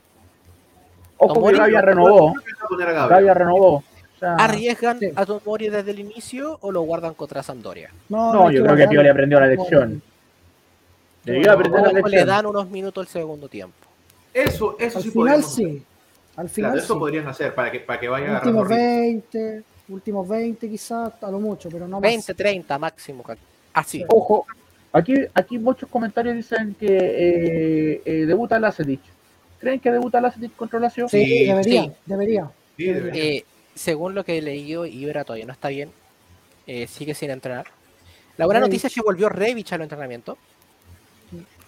Ojo que Tomori, Gavia renovó. que va a poner a Gabriel. Gavia renovó. Sea, ¿Arriesgan sí. a Tomori desde el inicio o lo guardan contra Sampdoria? no, yo creo que Pioli aprendió la lección. Debió aprender la O le lección. dan unos minutos el segundo tiempo. Eso, eso Al sí final podríamos sí. Al final Claro, eso sí. podrían hacer para que, para que vaya agarrando Últimos ritmo. 20, últimos 20 quizás, a lo mucho, pero no más. 20, 30 máximo. Así. Ojo, aquí, aquí muchos comentarios dicen que eh, eh, debuta Lacetic. ¿Creen que debuta Lacetic contra Lazio? Sí, Sí, debería, sí. debería. Sí, debería. Eh, según lo que he leído, Ibra todavía no está bien. eh, sigue sin entrenar. La buena Revich. noticia es que volvió Revich al entrenamiento.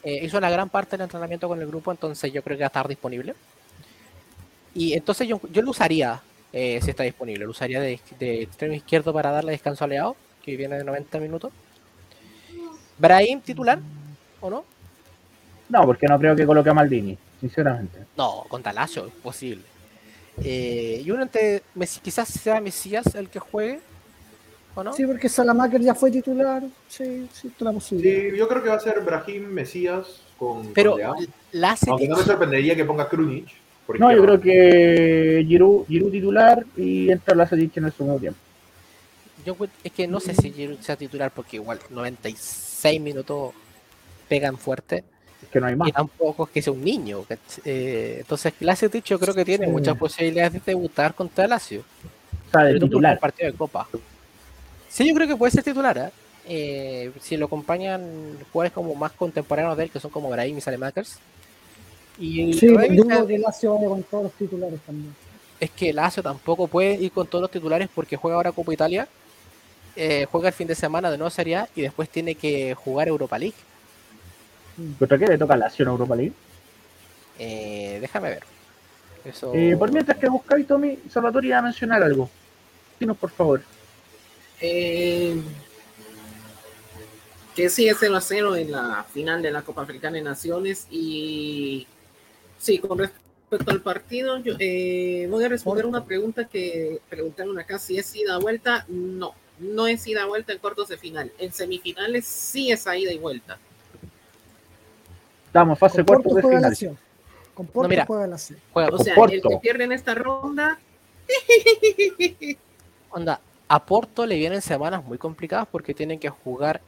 Eh, hizo la gran parte del entrenamiento con el grupo, entonces yo creo que va a estar disponible. Y entonces yo, yo lo usaría eh, si está disponible. Lo usaría de, de extremo izquierdo para darle descanso a Leao, que viene de 90 minutos. Brahim titular, ¿o no? No, porque no creo que coloque a Maldini, sinceramente. No, contra Lazio, es posible. Eh, y uno entre, Messi- quizás sea Mesías el que juegue, ¿o no? Sí, porque Salamaker ya fue titular. Sí, sí, toda la posibilidad. Sí, yo creo que va a ser Brahim Mesías con, Pero con Aunque no me sorprendería que ponga Krunic. por No, yo creo que Giroud, Giroud titular y entra Lacetic en el segundo tiempo. yo es que no sé si Giroud sea titular porque igual 96 minutos pegan fuerte que no hay más. y tampoco es que sea un niño. Eh, entonces Lacetic yo creo que tiene Sí. muchas posibilidades de debutar contra Lazio. O sea, de titular. el partido de Copa. Sí, yo creo que puede ser titular. ¿eh? Eh, si lo acompañan jugadores como más contemporáneos de él, que son como Brahim y Salemakers. Y Sí, que Lazio con todos los titulares también. es que Lazio tampoco puede ir con todos los titulares porque juega ahora Copa Italia, eh, juega el fin de semana de nuevo Serie A y después tiene que jugar Europa League. ¿Contra qué le toca a Lazio en Europa League? Eh, déjame ver. Eso... Eh, por mientras que buscáis, Tommy, Salvatore iba a mencionar algo. Dinos, por favor. Eh, que sí es 0 a 0 en la final de la Copa Africana de Naciones y sí, con respecto al partido, yo eh, voy a responder una pregunta que preguntaron acá, si es ida vuelta, no, no es ida vuelta en cuartos de final, en semifinales sí es a ida y vuelta. Estamos en fase cuarto Porto de final. Con Porto mira. juega Lazio. Juega O sea, Porto. el que pierde en esta ronda, Onda, a Porto le vienen semanas muy complicadas porque tienen que jugar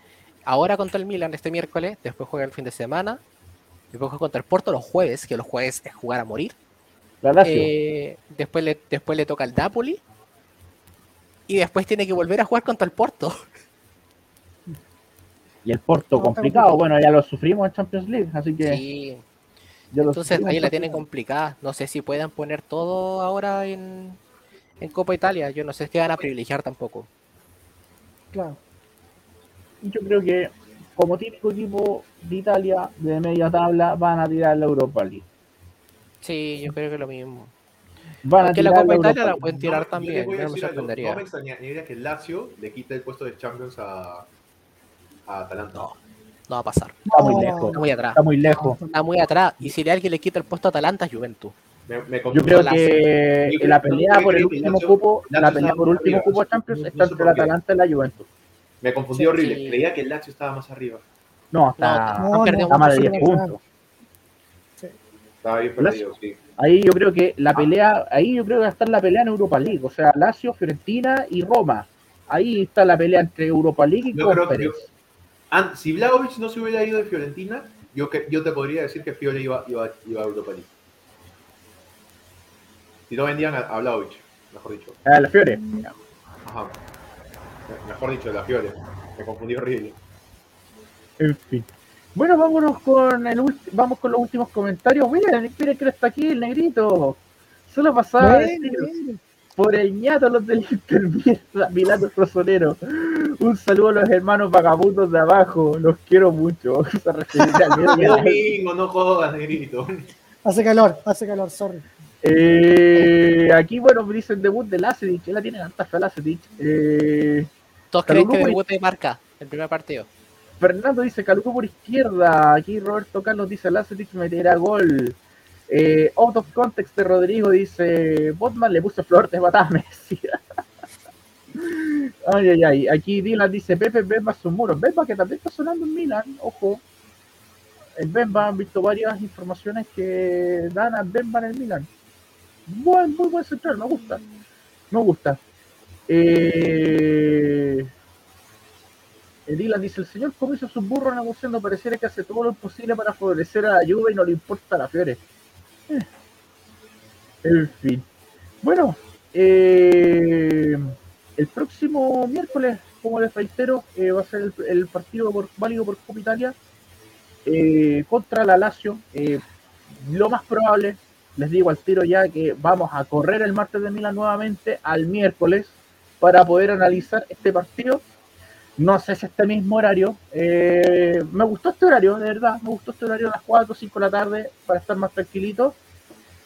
ahora contra el Milan este miércoles, después juega el fin de semana, después juega contra el Porto los jueves, que los jueves es jugar a morir. La Lazio. Eh, después, le, después le toca el Napoli y después tiene que volver a jugar contra el Porto. Y el Porto No, complicado. Bueno, ya lo sufrimos en Champions League, así que Sí, ya lo entonces ahí en la tienen Champions complicada. No sé si puedan poner todo ahora en, en Copa Italia. Yo no sé si van a privilegiar tampoco. Claro. Y yo creo que, como típico equipo de Italia de media tabla, van a tirar la Europa League. Sí, yo creo que lo mismo. Van a Porque la tirar Copa Italia la pueden tirar también. yo no me sorprendería. No me extrañaría que Lazio le quite el puesto de Champions a, a Atalanta. No, no va a pasar. Está muy lejos. Está muy atrás. Está muy lejos. Está muy atrás. Y si alguien le quita el puesto a Atalanta, es Juventus. Me, me Yo creo que Yo la yo pelea por el último cupo, Lazio la pelea por último arriba. cupo de Champions está entre qué. Atalanta y la Juventus. Me confundí Sí, horrible. sí. Creía que el Lazio estaba más arriba. No, está, No, No, han perdido está más de mucho 10 sí, puntos. Estaba bien perdido, sí. Ahí yo creo que la pelea, ahí yo creo que va a estar la pelea en Europa League, o sea, Lazio, Fiorentina y Roma. Ahí está la pelea entre Europa League y Yo creo Conference. An- si Vlaovic no se hubiera ido de Fiorentina, yo, que, yo te podría decir que Fiore iba, iba, iba a Europa League. Si no vendían a, a Vlahovic, mejor dicho. Ah, la Fiore. Ajá. Me- Mejor dicho, la Fiore. Me confundí horrible. En fin. Bueno, vámonos con el vamos con los últimos comentarios. Miren, miren que está aquí el negrito. Solo pasaba a bueno. Por el ñato los del Inter mierda, Milano Rosonero. Un saludo a los hermanos vagabundos de abajo. Los quiero mucho. Se refiere al medio ¡Qué de la- domingo! No jodas, negrito. Hace calor, hace calor, sorry. Eh, aquí, bueno, me dicen debut de Lacetic. Él la tiene tanta fe Lacetic. Eh, ¿Todos creen que güey. debute marca el primer partido? Fernando dice Caluco por izquierda. Aquí Roberto Carlos dice Lacetic meterá gol. Eh, out of context de Rodrigo dice Botman le puso flor de patada. Ay, ay, ay. Aquí Dylan dice Pepe Bemba su muro. Bemba que también está sonando en Milan, ojo. El Bemba han visto varias informaciones que dan a Bemba en el Milan. Buen, muy buen central, me gusta. Me gusta. Eh, Dylan dice, el señor cómo hizo su burro negociando, pareciera que hace todo lo posible para favorecer a la Juve y no le importa a la Fiore. En fin. Bueno, eh, el próximo miércoles, como les reitero, eh, va a ser el, el partido por- válido por Copa Italia eh, contra la Lazio. Eh, lo más probable, les digo al tiro ya que vamos a correr el martes de Milán nuevamente al miércoles para poder analizar este partido. No sé si este mismo horario. eh, me gustó este horario, de verdad. Me gustó este horario a las 4 o 5 de la tarde para estar más tranquilito.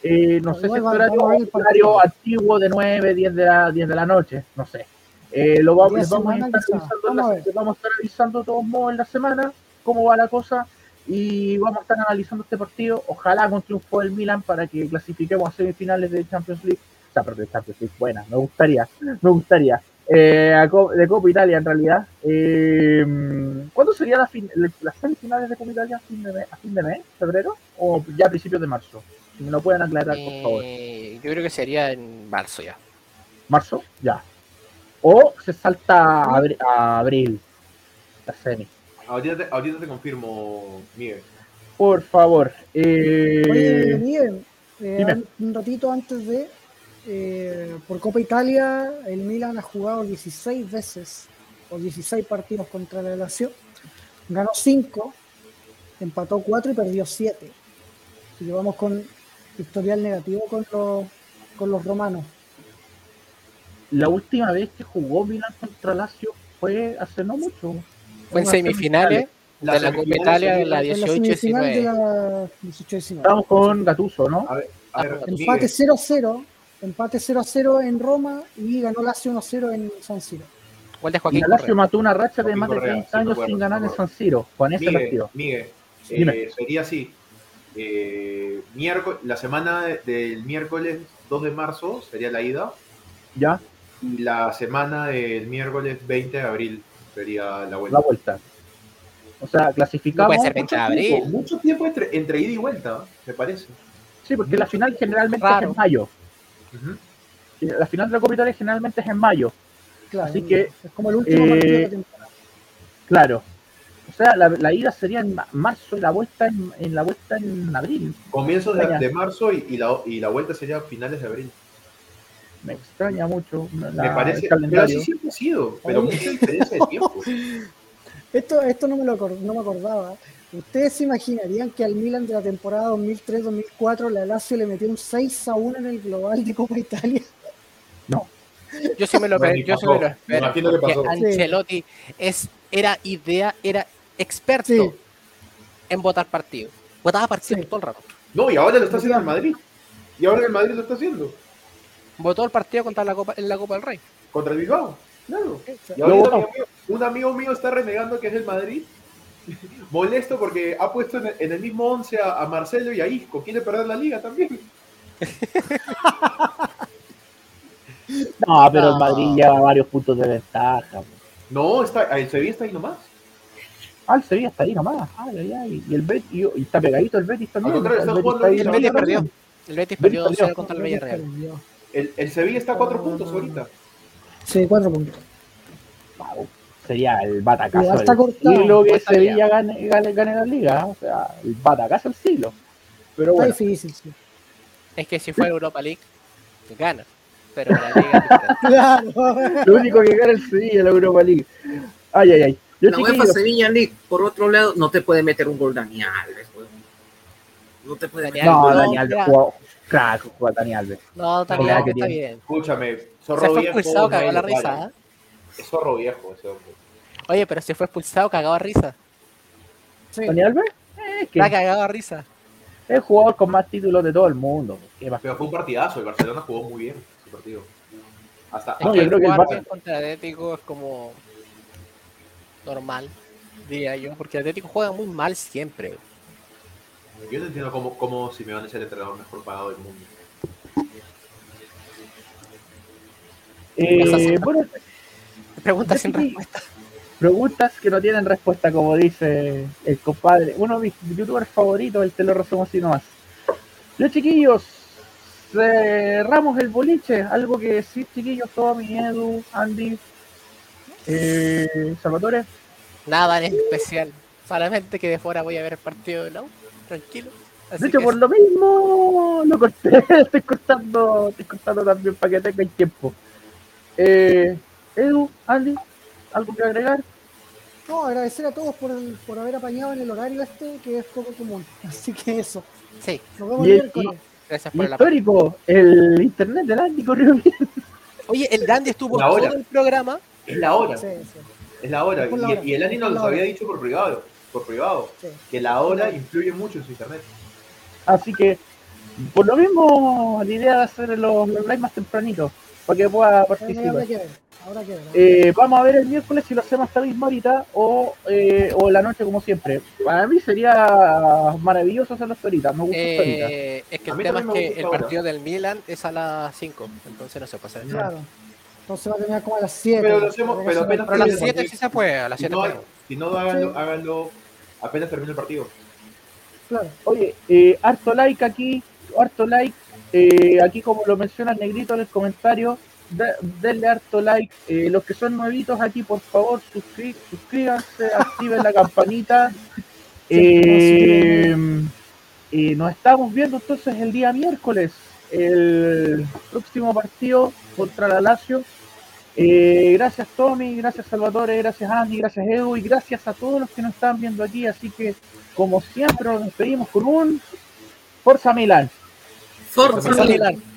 Eh, no sé si este horario es el horario antiguo de 9, 10 de la, 10 de la noche. No sé. Eh, lo vamos, a estar Vamos a la- vamos a estar avisando de todos modos en la semana cómo va la cosa y vamos a estar analizando este partido. Ojalá con triunfo del Milan para que clasifiquemos a semifinales de Champions League. O sea, pero de Champions League, buena, me gustaría, me gustaría. Eh, de Copa Italia en realidad. Eh, ¿Cuándo sería la fin- las semifinales de Copa Italia? ¿A fin de, mes, ¿A fin de mes? ¿Febrero? ¿O ya a principios de marzo? Si me lo pueden aclarar, por favor. Eh, yo creo que sería en marzo ya. ¿Marzo? Ya. O se salta a, abri- a abril. La semi. Ahorita te, ahorita te confirmo, Miguel. Por favor. Eh, Oye, Miguel, eh, un ratito antes de, eh, por Copa Italia, el Milan ha jugado 16 veces o 16 partidos contra la Lazio. Ganó 5, empató 4 y perdió 7. Y llevamos con historial negativo con los, con los romanos. La última vez que jugó Milan contra Lazio fue hace no mucho. Fue en semifinales. La de la Copa Italia de la 18-19. Estamos con Gatuso, ¿no? A ver, a ver, empate 0-0 Empate 0 a 0 en Roma y ganó Lazio 1 a 0 en San Siro. ¿Cuál de Joaquín Lazio mató una racha Joaquín de más de 30 años sin ganar en San Siro. Con ese Miguel, partido. Miguel, eh, sería así. Eh, miércoles, la semana del miércoles 2 de marzo sería la ida. Ya. Y la semana del miércoles 20 de abril sería la vuelta. La vuelta. O sea, clasificamos. No puede ser 20 de abril. Mucho tiempo entre, entre, ida y vuelta, me parece. Sí, porque la final generalmente Raro. es en mayo. La final de la Copa Italia generalmente es en mayo. Claro, Así que, es como el último eh, partido de la temporada. Claro. O sea, la, la ida sería en ma- marzo y la vuelta en, en la vuelta en abril. Comienzos de, de marzo y, y la, y la vuelta sería finales de abril. Me extraña mucho la- me parece, el pero así siempre ha sido, pero mucha diferencia de tiempo. Esto, esto no me lo no me acordaba. ¿Ustedes se imaginarían que al Milan de la temporada 2003-2004 la Lazio le metió un 6 a 1 en el global de Copa Italia? Yo sí me lo, No, yo sí me lo Me espero. imagino que pasó. Ancelotti es, era idea, era experto Sí. en votar partidos. Votaba partidos Sí. todo el rato. No, y ahora lo está haciendo en Madrid. Y ahora en el Madrid lo está haciendo. Votó el partido contra la Copa, en la Copa del Rey. Contra el Bilbao. Claro. Y votó. mi amigo- un amigo mío está renegando que es el Madrid. Molesto porque ha puesto en el, mismo 11 a, a Marcelo y a Isco. Quiere perder la liga también. No, pero el. Madrid lleva varios puntos de ventaja. No, está, el Sevilla está ahí nomás. Ah, el Sevilla está ahí nomás. Ay, ay, ay. Y el Betis, y, y está pegadito el Betis también. Contrario, El está Betis jugando ahí bien. El Betis perdió. El Betis Betis perdió perdió. 2-0 contra el Villarreal. El, el Sevilla está a cuatro puntos ahorita. Sí, 4 puntos. Sería el batacazo está del cortado. siglo que está Sevilla gane, gane, gane la liga. O sea, el batacazo del siglo. Pero Está bueno, difícil, sí. Es que si fuera Europa League, gana. Pero la Liga. Claro. lo único que gana el Sevilla es la Europa League. Ay, ay, ay. Yo, La UEFA Sevilla League, por otro lado, no te puede meter un gol Dani Alves, weón. No te puede meter Dani No, No, Dani Alves jugó. Crack, jugó Dani Alves. No, también Ojalá que está bien. Escúchame, Se zorro fue viejo. expulsado, cagó la risa. vale. Es zorro viejo ese hombre. Oye, pero si fue expulsado, cagado a risa. Sí. ¿Dani Alves? Eh, que Está cagado a risa. es el jugador con más títulos de todo el mundo. ¿Qué más? Pero fue un partidazo. El Barcelona jugó muy bien ese partido. Hasta, No, yo que creo que el bien contra Atlético es como normal, diría yo, porque Atlético juega muy mal siempre. Yo no entiendo cómo, cómo Simeone es el entrenador mejor pagado del mundo. Eh, bueno, Preguntas sin respuesta. Preguntas que no tienen respuesta, como dice el compadre. Uno de mis youtubers favoritos, el te lo resumo así nomás. Los chiquillos, cerramos el boliche. Algo que decir, chiquillos, Tommy, Edu, Andy, eh, Salvatore. Nada en especial. Solamente que de fuera voy a ver el partido de la U. Tranquilo. Así De hecho, por lo mismo lo corté. estoy cortando, estoy cortando también para que tengan tiempo. Eh, Edu, Andy, ¿algo que agregar? No, agradecer a todos por, el- por haber apañado en el horario este, que es poco común. Así que eso. Sí, Nos vemos Y el miércoles. gracias Y por la histórico, el internet del Andy corrió bien. Oye, el Dandy estuvo La hora. todo el programa. Es la hora, Sí, sí, es la hora. Es por la Y, hora. y el Es nos los había dicho por privado, por privado, sí. que la hora influye mucho en su internet. Así que, por lo mismo, la idea de hacer los, los live más tempranitos, para que pueda participar. Eh, vamos a ver el miércoles si lo hacemos esta misma horita o, eh, o la noche como siempre. Para mí sería maravilloso hacerlo hasta ahorita, me gusta hasta ahorita. Eh, es que A el tema es que el esta partido del Milan es a las 5. Entonces no se puede hacer. claro. Entonces va a terminar como a las 7. Pero lo hacemos- pero apenas Pero a las Sí, 7 sí. se puede. A las Si 7 no, podemos. si no háganlo, Sí. háganlo apenas termine el partido. Claro. Oye, eh, harto like aquí, harto like. eh, aquí como lo menciona el negrito en el comentario, de- denle harto like. Eh, los que son nuevitos aquí, por favor, suscri- suscríbanse, activen la campanita. Eh, eh, nos estamos viendo entonces el día miércoles, el próximo partido contra la Lazio. Eh, gracias Tommy, gracias Salvatore, gracias Andy, gracias Edu y gracias a todos los que nos están viendo aquí. Así que, como siempre, nos despedimos con un Forza Milan. Forza Forza Milan. Milan.